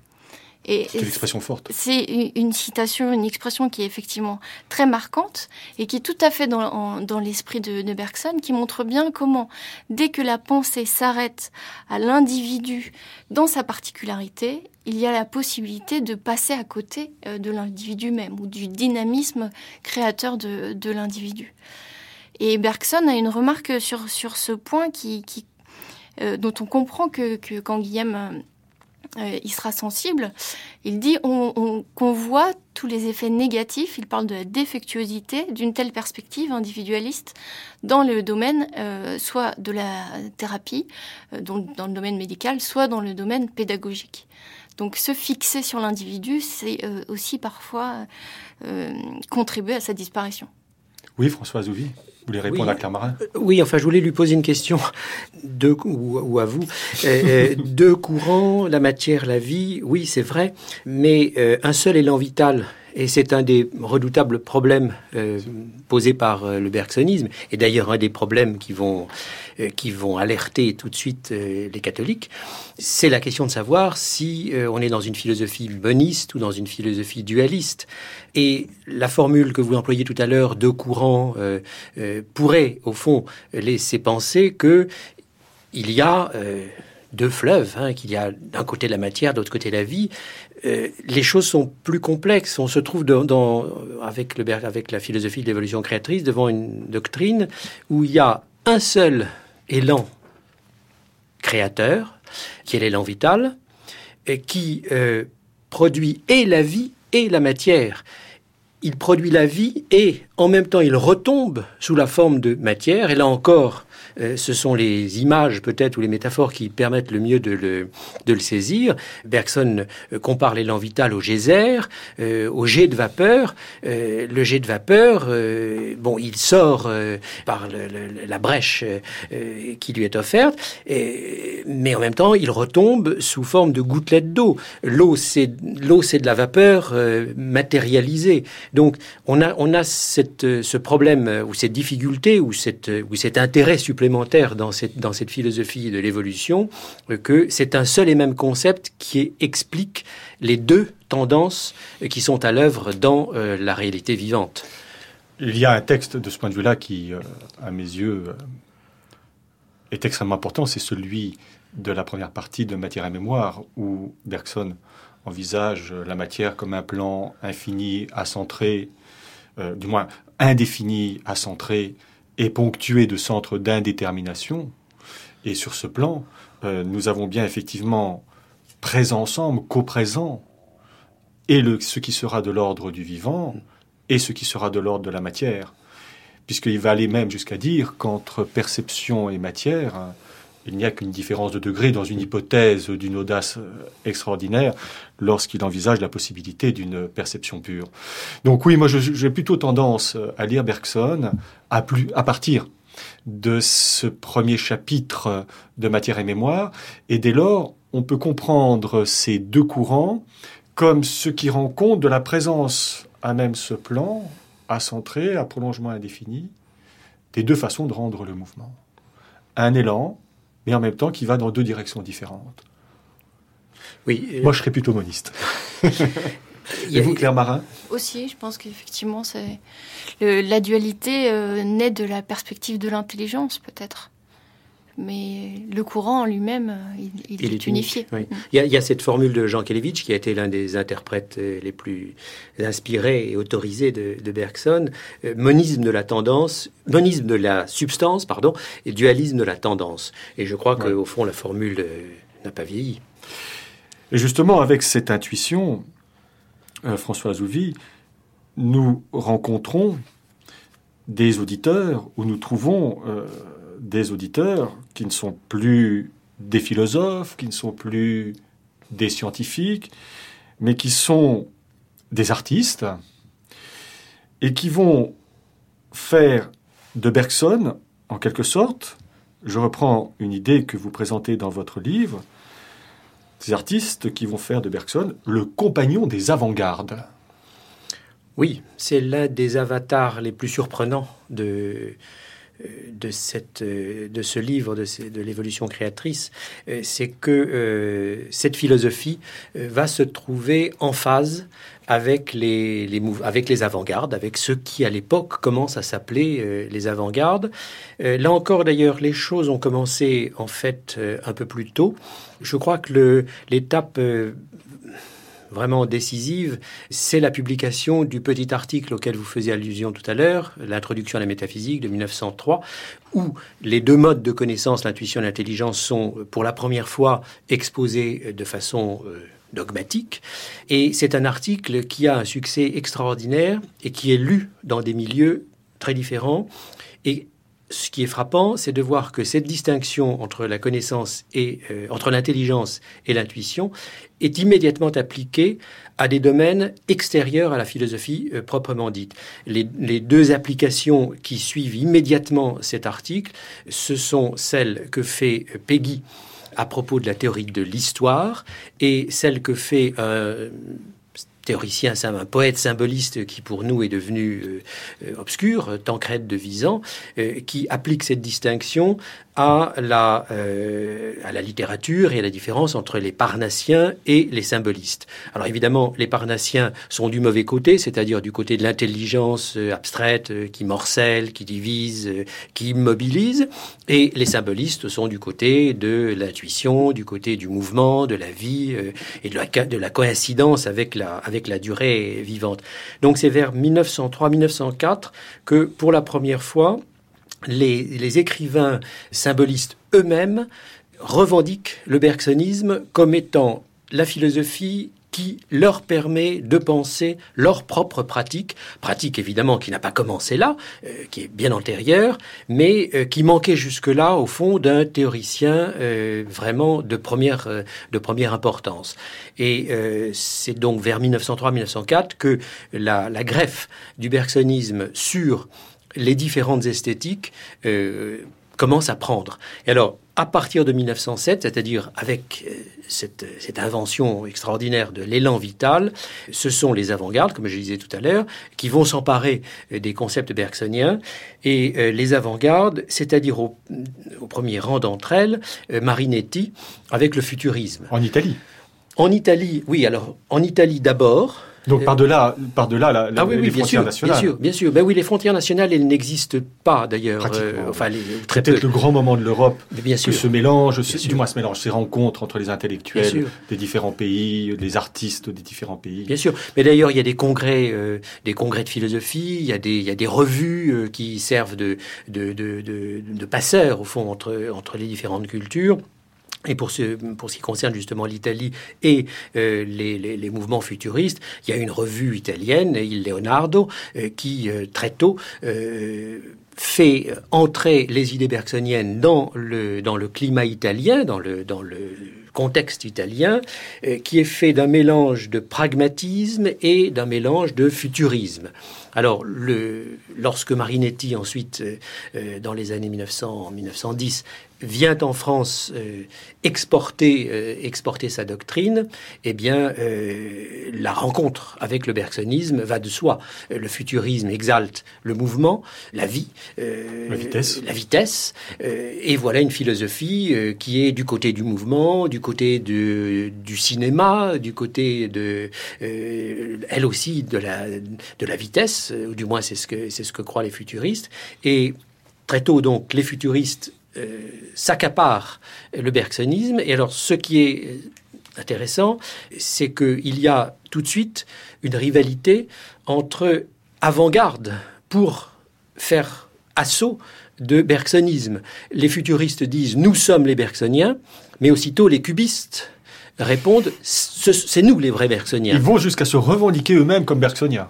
C'est une expression forte. C'est une citation, une expression qui est effectivement très marquante et qui est tout à fait dans, l'esprit de, de, Bergson, qui montre bien comment, dès que la pensée s'arrête à l'individu dans sa particularité, il y a la possibilité de passer à côté euh, de l'individu même ou du dynamisme créateur de l'individu. Et Bergson a une remarque sur, sur ce point qui, qui euh, dont on comprend que, que quand Guillaume euh, euh, il sera sensible, il dit on, qu'on voit tous les effets négatifs, il parle de la défectuosité d'une telle perspective individualiste dans le domaine soit de la thérapie, dans, dans, le domaine médical, soit dans le domaine pédagogique. Donc se fixer sur l'individu, c'est aussi parfois contribuer à sa disparition. Oui, François Zouvi. Vous voulez répondre à Claire Marin? Euh, Oui, enfin, je voulais lui poser une question, de, ou, à vous. Euh, euh, deux courants, la matière, la vie, oui, c'est vrai, mais un seul élan vital et c'est un des redoutables problèmes euh, posés par euh, le bergsonisme, et d'ailleurs un des problèmes qui vont, euh, qui vont alerter tout de suite les catholiques. C'est la question de savoir si on est dans une philosophie boniste ou dans une philosophie dualiste. Et la formule que vous employez tout à l'heure, deux courants, pourrait au fond laisser penser que il y a deux fleuves, hein, qu'il y a d'un côté la matière, de l'autre côté la vie, euh, les choses sont plus complexes. On se trouve dans, avec, le, avec la philosophie de l'évolution créatrice devant une doctrine où il y a un seul élan créateur, qui est l'élan vital, qui produit et la vie et la matière. Il produit la vie et en même temps il retombe sous la forme de matière. Et là encore, euh, ce sont les images peut-être ou les métaphores qui permettent le mieux de le, saisir. Bergson euh, compare l'élan vital au geyser, euh, au jet de vapeur. le jet de vapeur, bon, il sort par la brèche qui lui est offerte, mais en même temps, il retombe sous forme de gouttelettes d'eau. L'eau, c'est l'eau, c'est de la vapeur matérialisée. Donc, on a ce problème ou cette difficulté ou cet intérêt supplémentaire dans cette, philosophie de l'évolution euh, que c'est un seul et même concept qui explique les deux tendances euh, qui sont à l'œuvre dans euh, la réalité vivante. Il y a un texte de ce point de vue-là qui, à mes yeux, est extrêmement important, c'est celui de la première partie de Matière et Mémoire, où Bergson envisage la matière comme un plan infini à centrer, du moins indéfini à centrer, est ponctué de centres d'indétermination. Et sur ce plan, euh, nous avons bien effectivement présent ensemble, coprésent, et le, ce qui sera de l'ordre du vivant et ce qui sera de l'ordre de la matière. Puisqu'il va aller même jusqu'à dire qu'entre perception et matière, il n'y a qu'une différence de degré dans une hypothèse d'une audace euh, extraordinaire lorsqu'il envisage la possibilité d'une perception pure. Donc oui, moi j'ai plutôt tendance à lire Bergson à, plus, à partir de ce premier chapitre de Matière et Mémoire, et dès lors, on peut comprendre ces deux courants comme ce qui rend compte de la présence à même ce plan, à centrer, à prolongement indéfini, des deux façons de rendre le mouvement. Un élan, mais en même temps qui va dans deux directions différentes. Oui. Euh, Moi, je serais plutôt moniste. Et vous, Claire Marin? Aussi, je pense qu'effectivement, c'est la dualité euh, naît de la perspective de l'intelligence, peut-être. Mais le courant en lui-même, euh, il, est, unifié. Mm. Il, y a, cette formule de Jean Kelevitch, qui a été l'un des interprètes les plus inspirés et autorisés de, Bergson. monisme de la tendance, monisme de la substance, pardon, et dualisme de la tendance. Et je crois qu'au fond, la formule n'a pas vieilli. Et justement, avec cette intuition, euh, François Zouvi, nous rencontrons des auditeurs où nous trouvons euh, des auditeurs qui ne sont plus des philosophes, qui ne sont plus des scientifiques, mais qui sont des artistes et qui vont faire de Bergson, en quelque sorte, je reprends une idée que vous présentez dans votre livre, ces artistes qui vont faire de Bergson le compagnon des avant-gardes. Oui, c'est l'un des avatars les plus surprenants de, de, cette, de ce livre, de, de l'évolution créatrice, c'est que euh, cette philosophie euh, va se trouver en phase avec les, les, avec les avant-gardes, avec ceux qui à l'époque commencent à s'appeler euh, les avant-gardes. Euh, là encore d'ailleurs, les choses ont commencé en fait euh, un peu plus tôt. Je crois que l'étape vraiment décisive, c'est la publication du petit article auquel vous faisiez allusion tout à l'heure, l'introduction à la métaphysique de 1903, où les deux modes de connaissance, l'intuition et l'intelligence, sont pour la première fois exposés de façon dogmatique. Et c'est un article qui a un succès extraordinaire et qui est lu dans des milieux très différents. Ce qui est frappant, c'est de voir que cette distinction entre la connaissance et euh, entre l'intelligence et l'intuition est immédiatement appliquée à des domaines extérieurs à la philosophie euh, proprement dite. Les, deux applications qui suivent immédiatement cet article, ce sont celles que fait Peggy à propos de la théorie de l'histoire et celle que fait théoricien, un poète symboliste qui pour nous est devenu euh, euh, obscur, Tancred de Visan, euh, qui applique cette distinction à la, euh, à la littérature et à la différence entre les parnassiens et les symbolistes. Alors évidemment, les parnassiens sont du mauvais côté, c'est-à-dire du côté de l'intelligence euh, abstraite euh, qui morcelle, qui divise, qui immobilise, et les symbolistes sont du côté de l'intuition, du côté du mouvement, de la vie et de la, de la coïncidence avec la, avec la durée vivante. Donc c'est vers 1903-1904 que pour la première fois, les, écrivains symbolistes eux-mêmes revendiquent le bergsonisme comme étant la philosophie qui leur permet de penser leur propre pratique, pratique évidemment qui n'a pas commencé là, euh, qui est bien antérieure, mais euh, qui manquait jusque-là au fond d'un théoricien euh, vraiment de première, de première importance. Et c'est donc vers 1903-1904 que la, la, greffe du bergsonisme sur les différentes esthétiques commence à prendre. Et alors, à partir de 1907, c'est-à-dire avec euh, cette, cette, invention extraordinaire de l'élan vital, ce sont les avant-gardes, comme je disais tout à l'heure, qui vont s'emparer euh, des concepts bergsoniens. Et euh, les avant-gardes, c'est-à-dire au, au, premier rang d'entre elles, Marinetti, avec le futurisme. En Italie? En Italie, oui. Alors, en Italie d'abord, donc par-delà par -delà, la, ah, oui, oui, les frontières sûr, nationales. Bien sûr, bien sûr. Ben oui, les frontières nationales, elles n'existent pas d'ailleurs. Euh, enfin, très peut-être le grand moment de l'Europe bien sûr. que ce mélange, du moins ce mélange, ces rencontres entre les intellectuels des différents pays, les artistes des différents pays. Bien sûr. Mais d'ailleurs, il y a des congrès, euh, des congrès de philosophie, il y a des, il y a des revues euh, qui servent de de, de, de, de passeurs au fond entre entre les différentes cultures. Et pour ce, pour ce qui concerne justement l'Italie et euh, les, mouvements futuristes, il y a une revue italienne, Il Leonardo, euh, qui euh, très tôt fait entrer les idées bergsoniennes dans le, dans le climat italien, dans le, dans le contexte italien, qui est fait d'un mélange de pragmatisme et d'un mélange de futurisme. Alors, le, lorsque Marinetti, ensuite, dans les années 1900, 1910, vient en France euh, exporter, euh, exporter sa doctrine, eh bien, euh, la rencontre avec le bergsonisme va de soi. Le futurisme exalte le mouvement, la vie, la vitesse, la vitesse et voilà une philosophie qui est du côté du mouvement, du côté de, du cinéma, du côté de, elle aussi, de la, de la vitesse, ou du moins c'est ce que, c'est ce que croient les futuristes. Et très tôt, donc, les futuristes euh, s'accapare le bergsonisme. Et alors, ce qui est intéressant, c'est qu'il y a tout de suite une rivalité entre avant-garde pour faire assaut de bergsonisme. Les futuristes disent nous sommes les bergsoniens, mais aussitôt les cubistes répondent c'est nous les vrais bergsoniens. Ils vont jusqu'à se revendiquer eux-mêmes comme bergsoniens.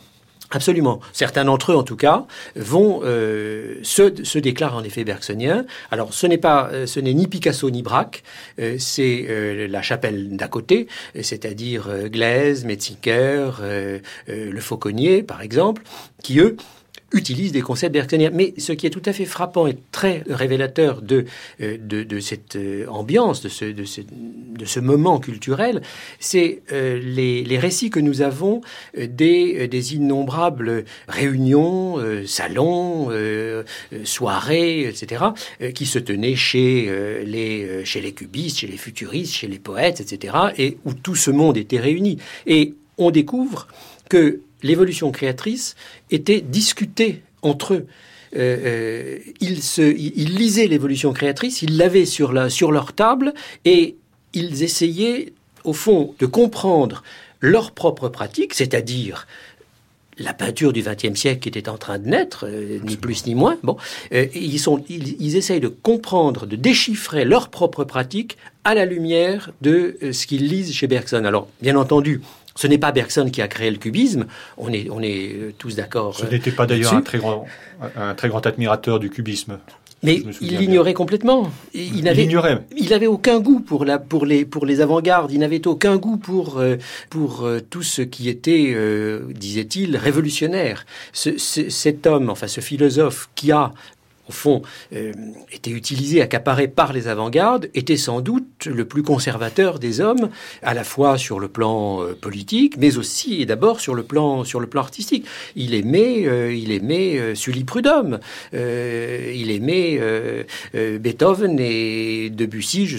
Absolument. Certains d'entre eux, en tout cas, vont euh, se, déclarent en effet bergsoniens. Alors, ce n'est pas, euh, ce n'est ni Picasso ni Braque, euh, c'est euh, la chapelle d'à côté, c'est-à-dire Glaise, Metzinger, le Fauconnier, par exemple, qui eux utilise des concepts bergsoniens. Mais ce qui est tout à fait frappant et très révélateur de, euh, de, de cette euh, ambiance, de ce, de ce, de ce moment culturel, c'est euh, les, les, récits que nous avons des, des innombrables réunions, salons, soirées, etc., qui se tenaient chez, les, chez les cubistes, chez les futuristes, chez les poètes, etc., et où tout ce monde était réuni. Et on découvre que l'évolution créatrice était discutée entre eux. Euh, euh, ils, se, ils, lisaient l'évolution créatrice, ils l'avaient sur, la, sur leur table et ils essayaient, au fond, de comprendre leur propre pratique, c'est-à-dire la peinture du XXe siècle qui était en train de naître, euh, ni plus ni moins. Bon, ils, sont, ils, ils, essayent de comprendre, de déchiffrer leur propre pratique à la lumière de ce qu'ils lisent chez Bergson. Alors, bien entendu, ce n'est pas Bergson qui a créé le cubisme, on est, on est euh, tous d'accord. Ce n'était pas d'ailleurs un très, grand, un très grand admirateur du cubisme. Mais il l'ignorait complètement. Il n'avait, il aucun goût pour la, pour les, pour les avant-gardes. Il n'avait aucun goût pour, euh, pour euh, tout ce qui était, disait-il, révolutionnaire. cet homme, enfin ce philosophe qui a au fond, euh, était utilisé, accaparé par les avant-gardes, était sans doute le plus conservateur des hommes, à la fois sur le plan euh, politique, mais aussi et d'abord sur le plan sur le plan artistique. Il aimait, euh, il aimait Sully Prudhomme, il aimait Beethoven et Debussy. Je,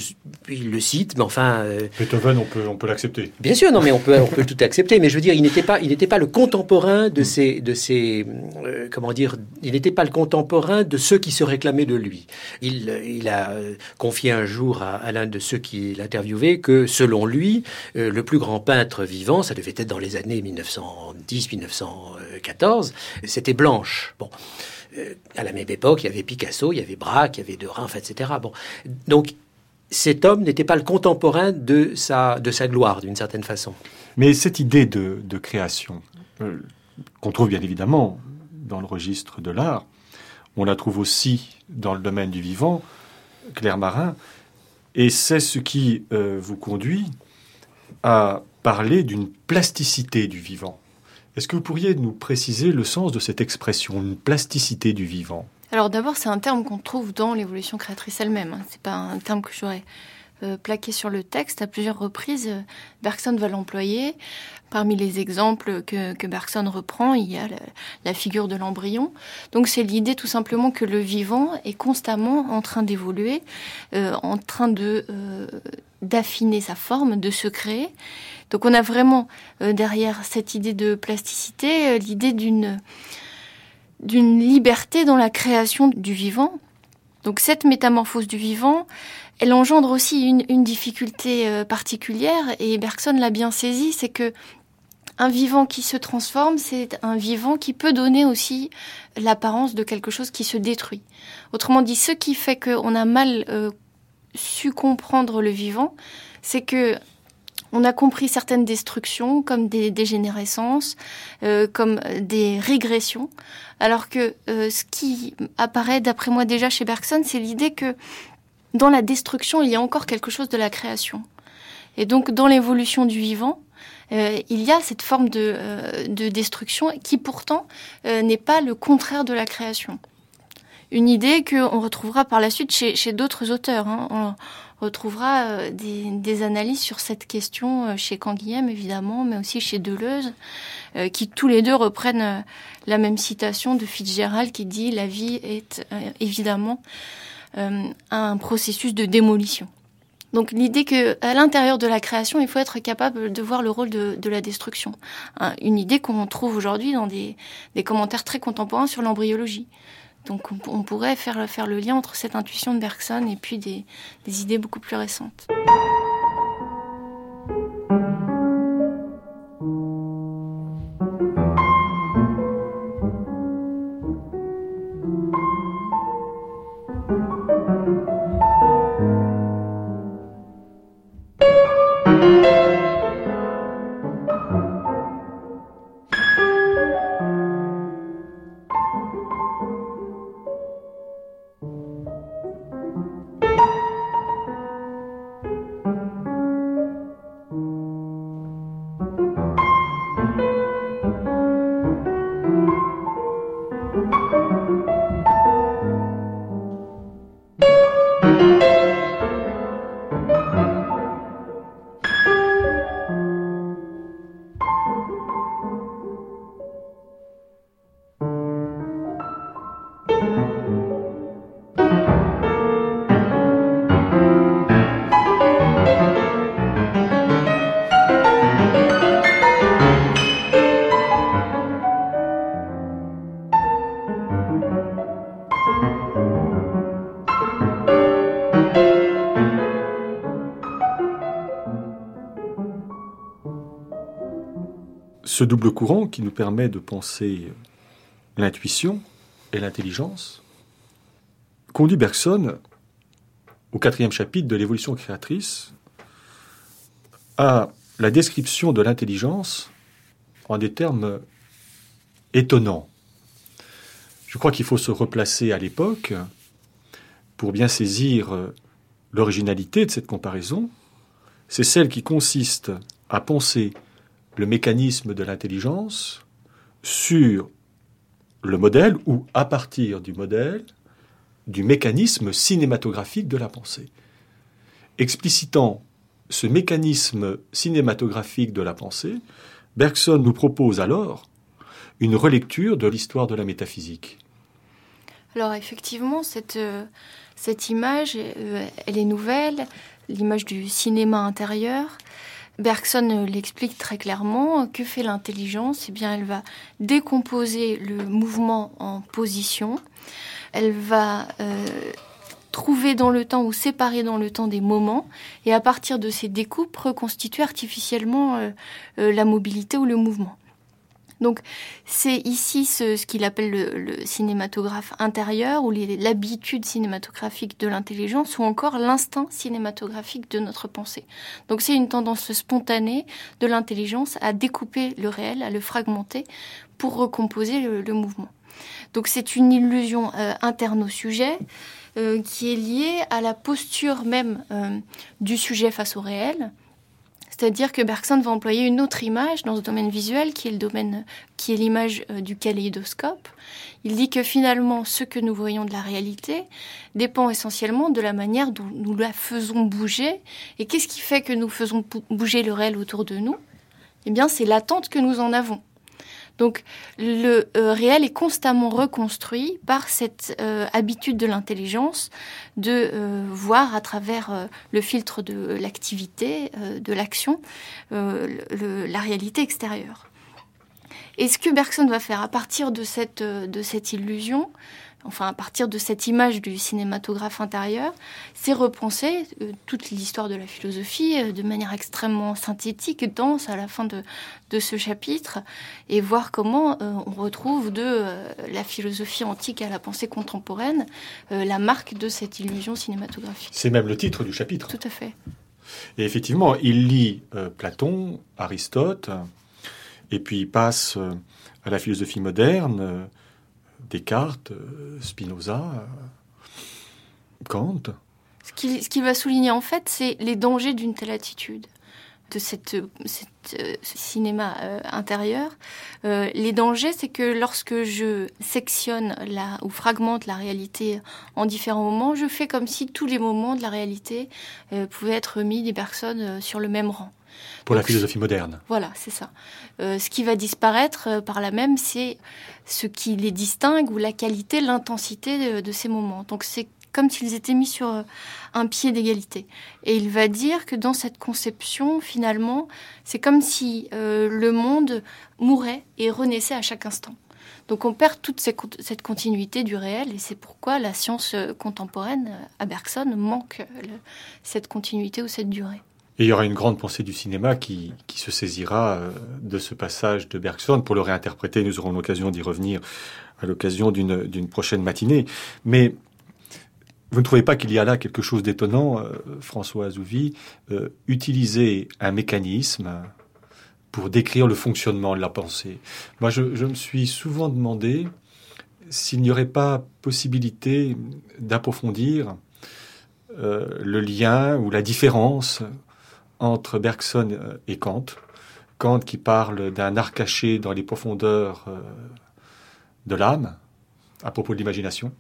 il le cite, mais enfin. Beethoven, on peut on peut l'accepter. Bien sûr, non, mais on peut on peut tout accepter. Mais je veux dire, il n'était pas il n'était pas le contemporain de ces de ces comment dire, il n'était pas le contemporain de ceux qui se réclamaient de lui. Il, a confié un jour à, l'un de ceux qui l'interviewaient que, selon lui, euh, le plus grand peintre vivant, ça devait être dans les années 1910-1914, c'était Blanche. Bon. Euh, à la même époque, il y avait Picasso, il y avait Braque, il y avait Derain, etc. Bon. Donc, cet homme n'était pas le contemporain de sa, de sa gloire, d'une certaine façon. Mais cette idée de, création, euh, qu'on trouve bien évidemment dans le registre de l'art, on la trouve aussi dans le domaine du vivant, Claire Marin, et c'est ce qui euh, vous conduit à parler d'une plasticité du vivant. Est-ce que vous pourriez nous préciser le sens de cette expression, une plasticité du vivant? Alors d'abord, c'est un terme qu'on trouve dans l'évolution créatrice elle-même. Hein. C'est pas un terme que j'aurais euh, plaqué sur le texte à plusieurs reprises. Bergson va l'employer. Parmi les exemples que, que Bergson reprend, il y a la, figure de l'embryon. Donc c'est l'idée tout simplement que le vivant est constamment en train d'évoluer, euh, en train de euh, d'affiner sa forme, de se créer. Donc on a vraiment euh, derrière cette idée de plasticité l'idée d'une d'une liberté dans la création du vivant. Donc cette métamorphose du vivant, elle engendre aussi une, difficulté particulière et Bergson l'a bien saisi, c'est que un vivant qui se transforme, c'est un vivant qui peut donner aussi l'apparence de quelque chose qui se détruit. Autrement dit, ce qui fait qu'on a mal euh, su comprendre le vivant, c'est que on a compris certaines destructions comme des dégénérescences, euh, comme des régressions, alors que euh, ce qui apparaît, d'après moi déjà chez Bergson, c'est l'idée que dans la destruction, il y a encore quelque chose de la création. Et donc dans l'évolution du vivant, euh, il y a cette forme de, euh, destruction qui pourtant euh, n'est pas le contraire de la création. Une idée qu'on retrouvera par la suite chez, d'autres auteurs. Hein. On retrouvera des, analyses sur cette question chez Canguilhem, évidemment, mais aussi chez Deleuze, qui tous les deux reprennent la même citation de Fitzgerald qui dit « La vie est évidemment un processus de démolition ». Donc l'idée que à l'intérieur de la création, il faut être capable de voir le rôle de, la destruction. Hein, une idée qu'on trouve aujourd'hui dans des, commentaires très contemporains sur l'embryologie. Donc on, pourrait faire, faire le lien entre cette intuition de Bergson et puis des idées beaucoup plus récentes. Ce double courant qui nous permet de penser l'intuition et l'intelligence conduit Bergson au quatrième chapitre de l'évolution créatrice à la description de l'intelligence en des termes étonnants. Je crois qu'il faut se replacer à l'époque pour bien saisir l'originalité de cette comparaison. C'est celle qui consiste à penser le mécanisme de l'intelligence sur le modèle ou à partir du modèle du mécanisme cinématographique de la pensée. Explicitant ce mécanisme cinématographique de la pensée, Bergson nous propose alors une relecture de l'histoire de la métaphysique. Alors effectivement, cette, euh, cette image, euh, elle est nouvelle, l'image du cinéma intérieur. Bergson l'explique très clairement. Que fait l'intelligence? Eh bien, elle va décomposer le mouvement en positions. Elle va euh, trouver dans le temps ou séparer dans le temps des moments et à partir de ces découpes reconstituer artificiellement euh, euh, la mobilité ou le mouvement. Donc c'est ici ce, qu'il appelle le, cinématographe intérieur ou l'habitude cinématographique de l'intelligence ou encore l'instinct cinématographique de notre pensée. Donc c'est une tendance spontanée de l'intelligence à découper le réel, à le fragmenter pour recomposer le, mouvement. Donc c'est une illusion euh, interne au sujet euh, qui est liée à la posture même euh, du sujet face au réel c'est-à-dire que Bergson va employer une autre image dans ce domaine visuel qui est le domaine qui est l'image euh, du kaléidoscope. Il dit que finalement ce que nous voyons de la réalité dépend essentiellement de la manière dont nous la faisons bouger. Et qu'est-ce qui fait que nous faisons bouger le réel autour de nous? Eh bien, c'est l'attente que nous en avons. Donc le euh, réel est constamment reconstruit par cette euh, habitude de l'intelligence de euh, voir à travers le filtre de l'activité, de l'action, la réalité extérieure. Et ce que Bergson va faire à partir de cette, de cette illusion, enfin à partir de cette image du cinématographe intérieur, c'est repenser euh, toute l'histoire de la philosophie euh, de manière extrêmement synthétique, dense à la fin de, de ce chapitre, et voir comment euh, on retrouve de la philosophie antique à la pensée contemporaine la marque de cette illusion cinématographique. C'est même le titre du chapitre. Tout à fait. Et effectivement, il lit Platon, Aristote, et puis il passe à la philosophie moderne Descartes, euh, Spinoza, euh, Kant. Ce qu'il qui va souligner en fait, c'est les dangers d'une telle attitude, de cette, euh, cinéma intérieur. les dangers, c'est que lorsque je sectionne la, ou fragmente la réalité en différents moments, je fais comme si tous les moments de la réalité pouvaient être mis des personnes sur le même rang. Pour la philosophie moderne. Voilà, c'est ça. Euh, ce qui va disparaître euh, par là même, c'est ce qui les distingue ou la qualité, l'intensité de, ces moments. Donc c'est comme s'ils étaient mis sur euh, un pied d'égalité. Et il va dire que dans cette conception, finalement, c'est comme si le monde mourait et renaissait à chaque instant. Donc on perd toute cette continuité du réel et c'est pourquoi la science contemporaine à Bergson manque cette continuité ou cette durée. Et il y aura une grande pensée du cinéma qui, qui se saisira euh, de ce passage de Bergson pour le réinterpréter. Nous aurons l'occasion d'y revenir à l'occasion d'une prochaine matinée. Mais vous ne trouvez pas qu'il y a là quelque chose d'étonnant, euh, François Azouvi, euh, utiliser un mécanisme pour décrire le fonctionnement de la pensée? Moi, je, je me suis souvent demandé s'il n'y aurait pas possibilité d'approfondir le lien ou la différence entre Bergson euh, et Kant. Kant qui parle d'un art caché dans les profondeurs euh, de l'âme, à propos de l'imagination,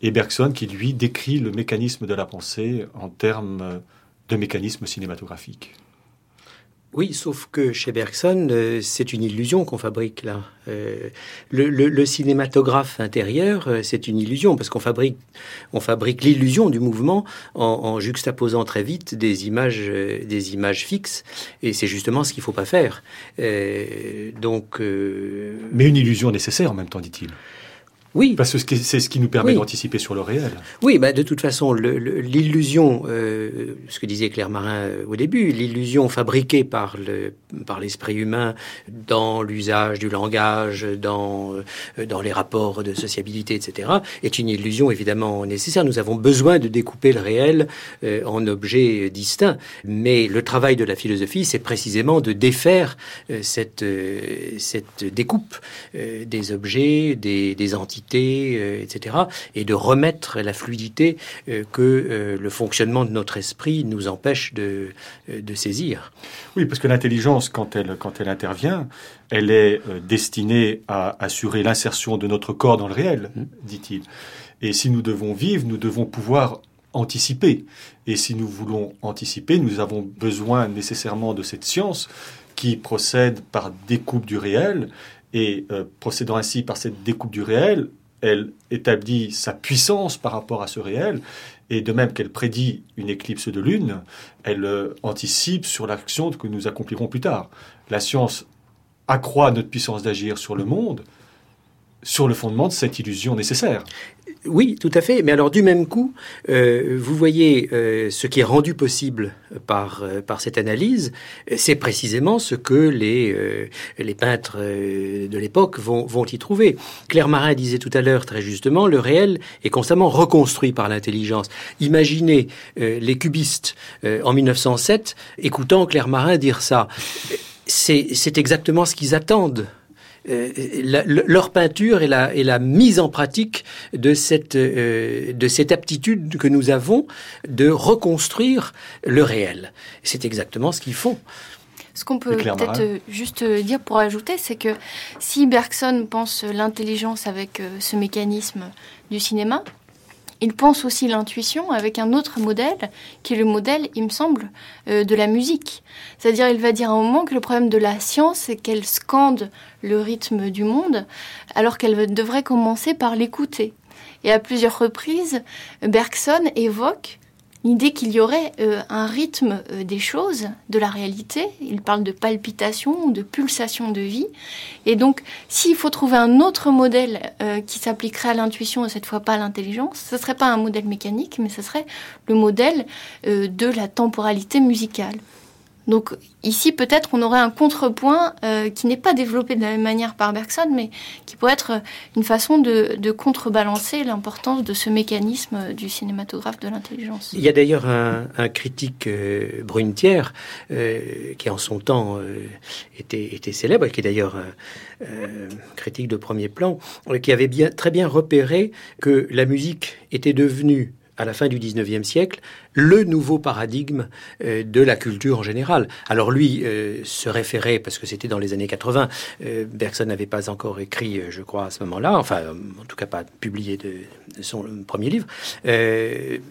et Bergson qui, lui, décrit le mécanisme de la pensée en termes de mécanisme cinématographique. Oui, sauf que chez Bergson, euh, c'est une illusion qu'on fabrique là. Euh, le, cinématographe intérieur, euh, c'est une illusion parce qu'on fabrique, on fabrique l'illusion du mouvement en, juxtaposant très vite des images, des images fixes, et c'est justement ce qu'il faut pas faire. donc, mais une illusion nécessaire en même temps, dit-il. Oui. Parce que c'est ce qui nous permet d'anticiper sur le réel. Oui, bah de toute façon, l'illusion, euh, ce que disait Claire Marin euh, au début, l'illusion fabriquée par le par l'esprit humain dans l'usage du langage, dans euh, dans les rapports de sociabilité, etc., est une illusion évidemment nécessaire. Nous avons besoin de découper le réel euh, en objets distincts. Mais le travail de la philosophie, c'est précisément de défaire cette cette découpe des objets, des, des entités euh, etc., et de remettre la fluidité euh, que euh, le fonctionnement de notre esprit nous empêche de, de saisir. Oui, parce que l'intelligence, quand elle, quand elle intervient, elle est destinée à assurer l'insertion de notre corps dans le réel, mmh. dit-il. Et si nous devons vivre, nous devons pouvoir anticiper. Et si nous voulons anticiper, nous avons besoin nécessairement de cette science qui procède par découpe du réel et euh, procédant ainsi par cette découpe du réel, elle établit sa puissance par rapport à ce réel, et de même qu'elle prédit une éclipse de lune, elle euh, anticipe sur l'action que nous accomplirons plus tard. La science accroît notre puissance d'agir sur le monde, sur le fondement de cette illusion nécessaire. Oui, tout à fait. Mais alors du même coup, euh, vous voyez euh, ce qui est rendu possible par euh, par cette analyse, c'est précisément ce que les les peintres de l'époque vont vont y trouver. Claire Marin disait tout à l'heure très justement, le réel est constamment reconstruit par l'intelligence. Imaginez les cubistes en 1907 écoutant Claire Marin dire ça. C'est c'est exactement ce qu'ils attendent euh, leur peinture et la, et la mise en pratique de cette, euh, de cette aptitude que nous avons de reconstruire le réel. C'est exactement ce qu'ils font. Ce qu'on peut peut-être euh, juste dire pour ajouter, c'est que si Bergson pense l'intelligence avec ce mécanisme du cinéma, il pense aussi l'intuition avec un autre modèle, qui est le modèle, il me semble, euh, de la musique. C'est-à-dire, il va dire à un moment que le problème de la science, c'est qu'elle scande le rythme du monde, alors qu'elle devrait commencer par l'écouter. Et à plusieurs reprises, Bergson évoque l'idée qu'il y aurait euh, un rythme euh, des choses, de la réalité. Il parle de palpitation, de pulsation de vie. Et donc, s'il faut trouver un autre modèle euh, qui s'appliquerait à l'intuition et cette fois pas à l'intelligence, ce serait pas un modèle mécanique, mais ce serait le modèle de la temporalité musicale. Donc ici, peut-être, on aurait un contrepoint euh, qui n'est pas développé de la même manière par Bergson, mais qui pourrait être une façon de, contrebalancer l'importance de ce mécanisme du cinématographe de l'intelligence. Il y a d'ailleurs un, critique euh, Brunetière euh, qui en son temps était, était, célèbre, et qui est d'ailleurs critique de premier plan, qui avait bien, très bien repéré que la musique était devenue à la fin du 19e siècle, le nouveau paradigme euh, de la culture en général. Alors lui euh, se référait, parce que c'était dans les années 80, euh, Bergson n'avait pas encore écrit, je crois, à ce moment-là, enfin, en tout cas pas publié de, son premier livre.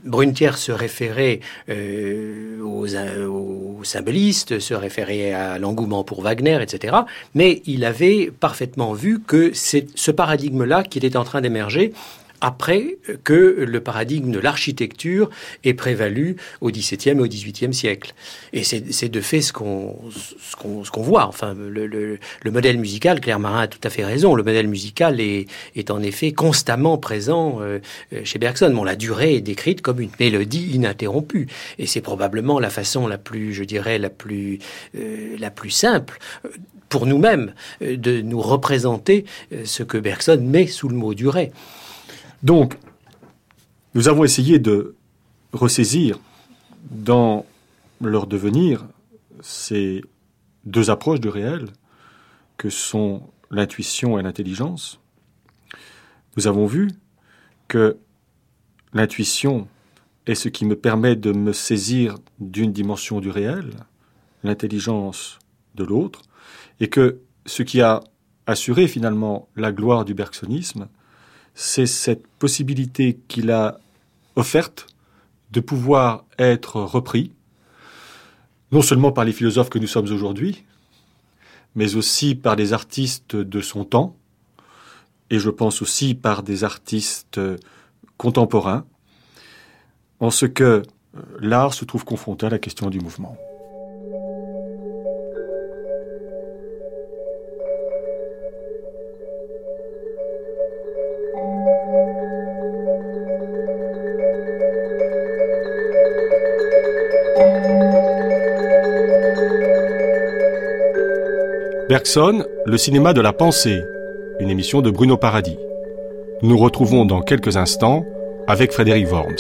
Brunetière se référait aux, aux, symbolistes, se référait à l'engouement pour Wagner, etc. Mais il avait parfaitement vu que c'est ce paradigme-là qui était en train d'émerger après que le paradigme de l'architecture ait prévalu au XVIIe et au XVIIIe siècle. Et c'est de fait ce qu'on ce qu'on voit. Enfin, le, le, le, modèle musical, Claire Marin a tout à fait raison, le modèle musical est, est en effet constamment présent euh, chez Bergson. Bon, la durée est décrite comme une mélodie ininterrompue. Et c'est probablement la façon la plus, je dirais, la plus, euh, la plus simple euh, pour nous-mêmes de nous représenter ce que Bergson met sous le mot durée. Donc, nous avons essayé de ressaisir dans leur devenir ces deux approches du réel que sont l'intuition et l'intelligence. Nous avons vu que l'intuition est ce qui me permet de me saisir d'une dimension du réel, l'intelligence de l'autre, et que ce qui a assuré finalement la gloire du bergsonisme, c'est cette possibilité qu'il a offerte de pouvoir être repris, non seulement par les philosophes que nous sommes aujourd'hui, mais aussi par des artistes de son temps, et je pense aussi par des artistes contemporains, en ce que l'art se trouve confronté à la question du mouvement. Bergson, le cinéma de la pensée, une émission de Bruno Paradis. Nous retrouvons dans quelques instants avec Frédéric Worms.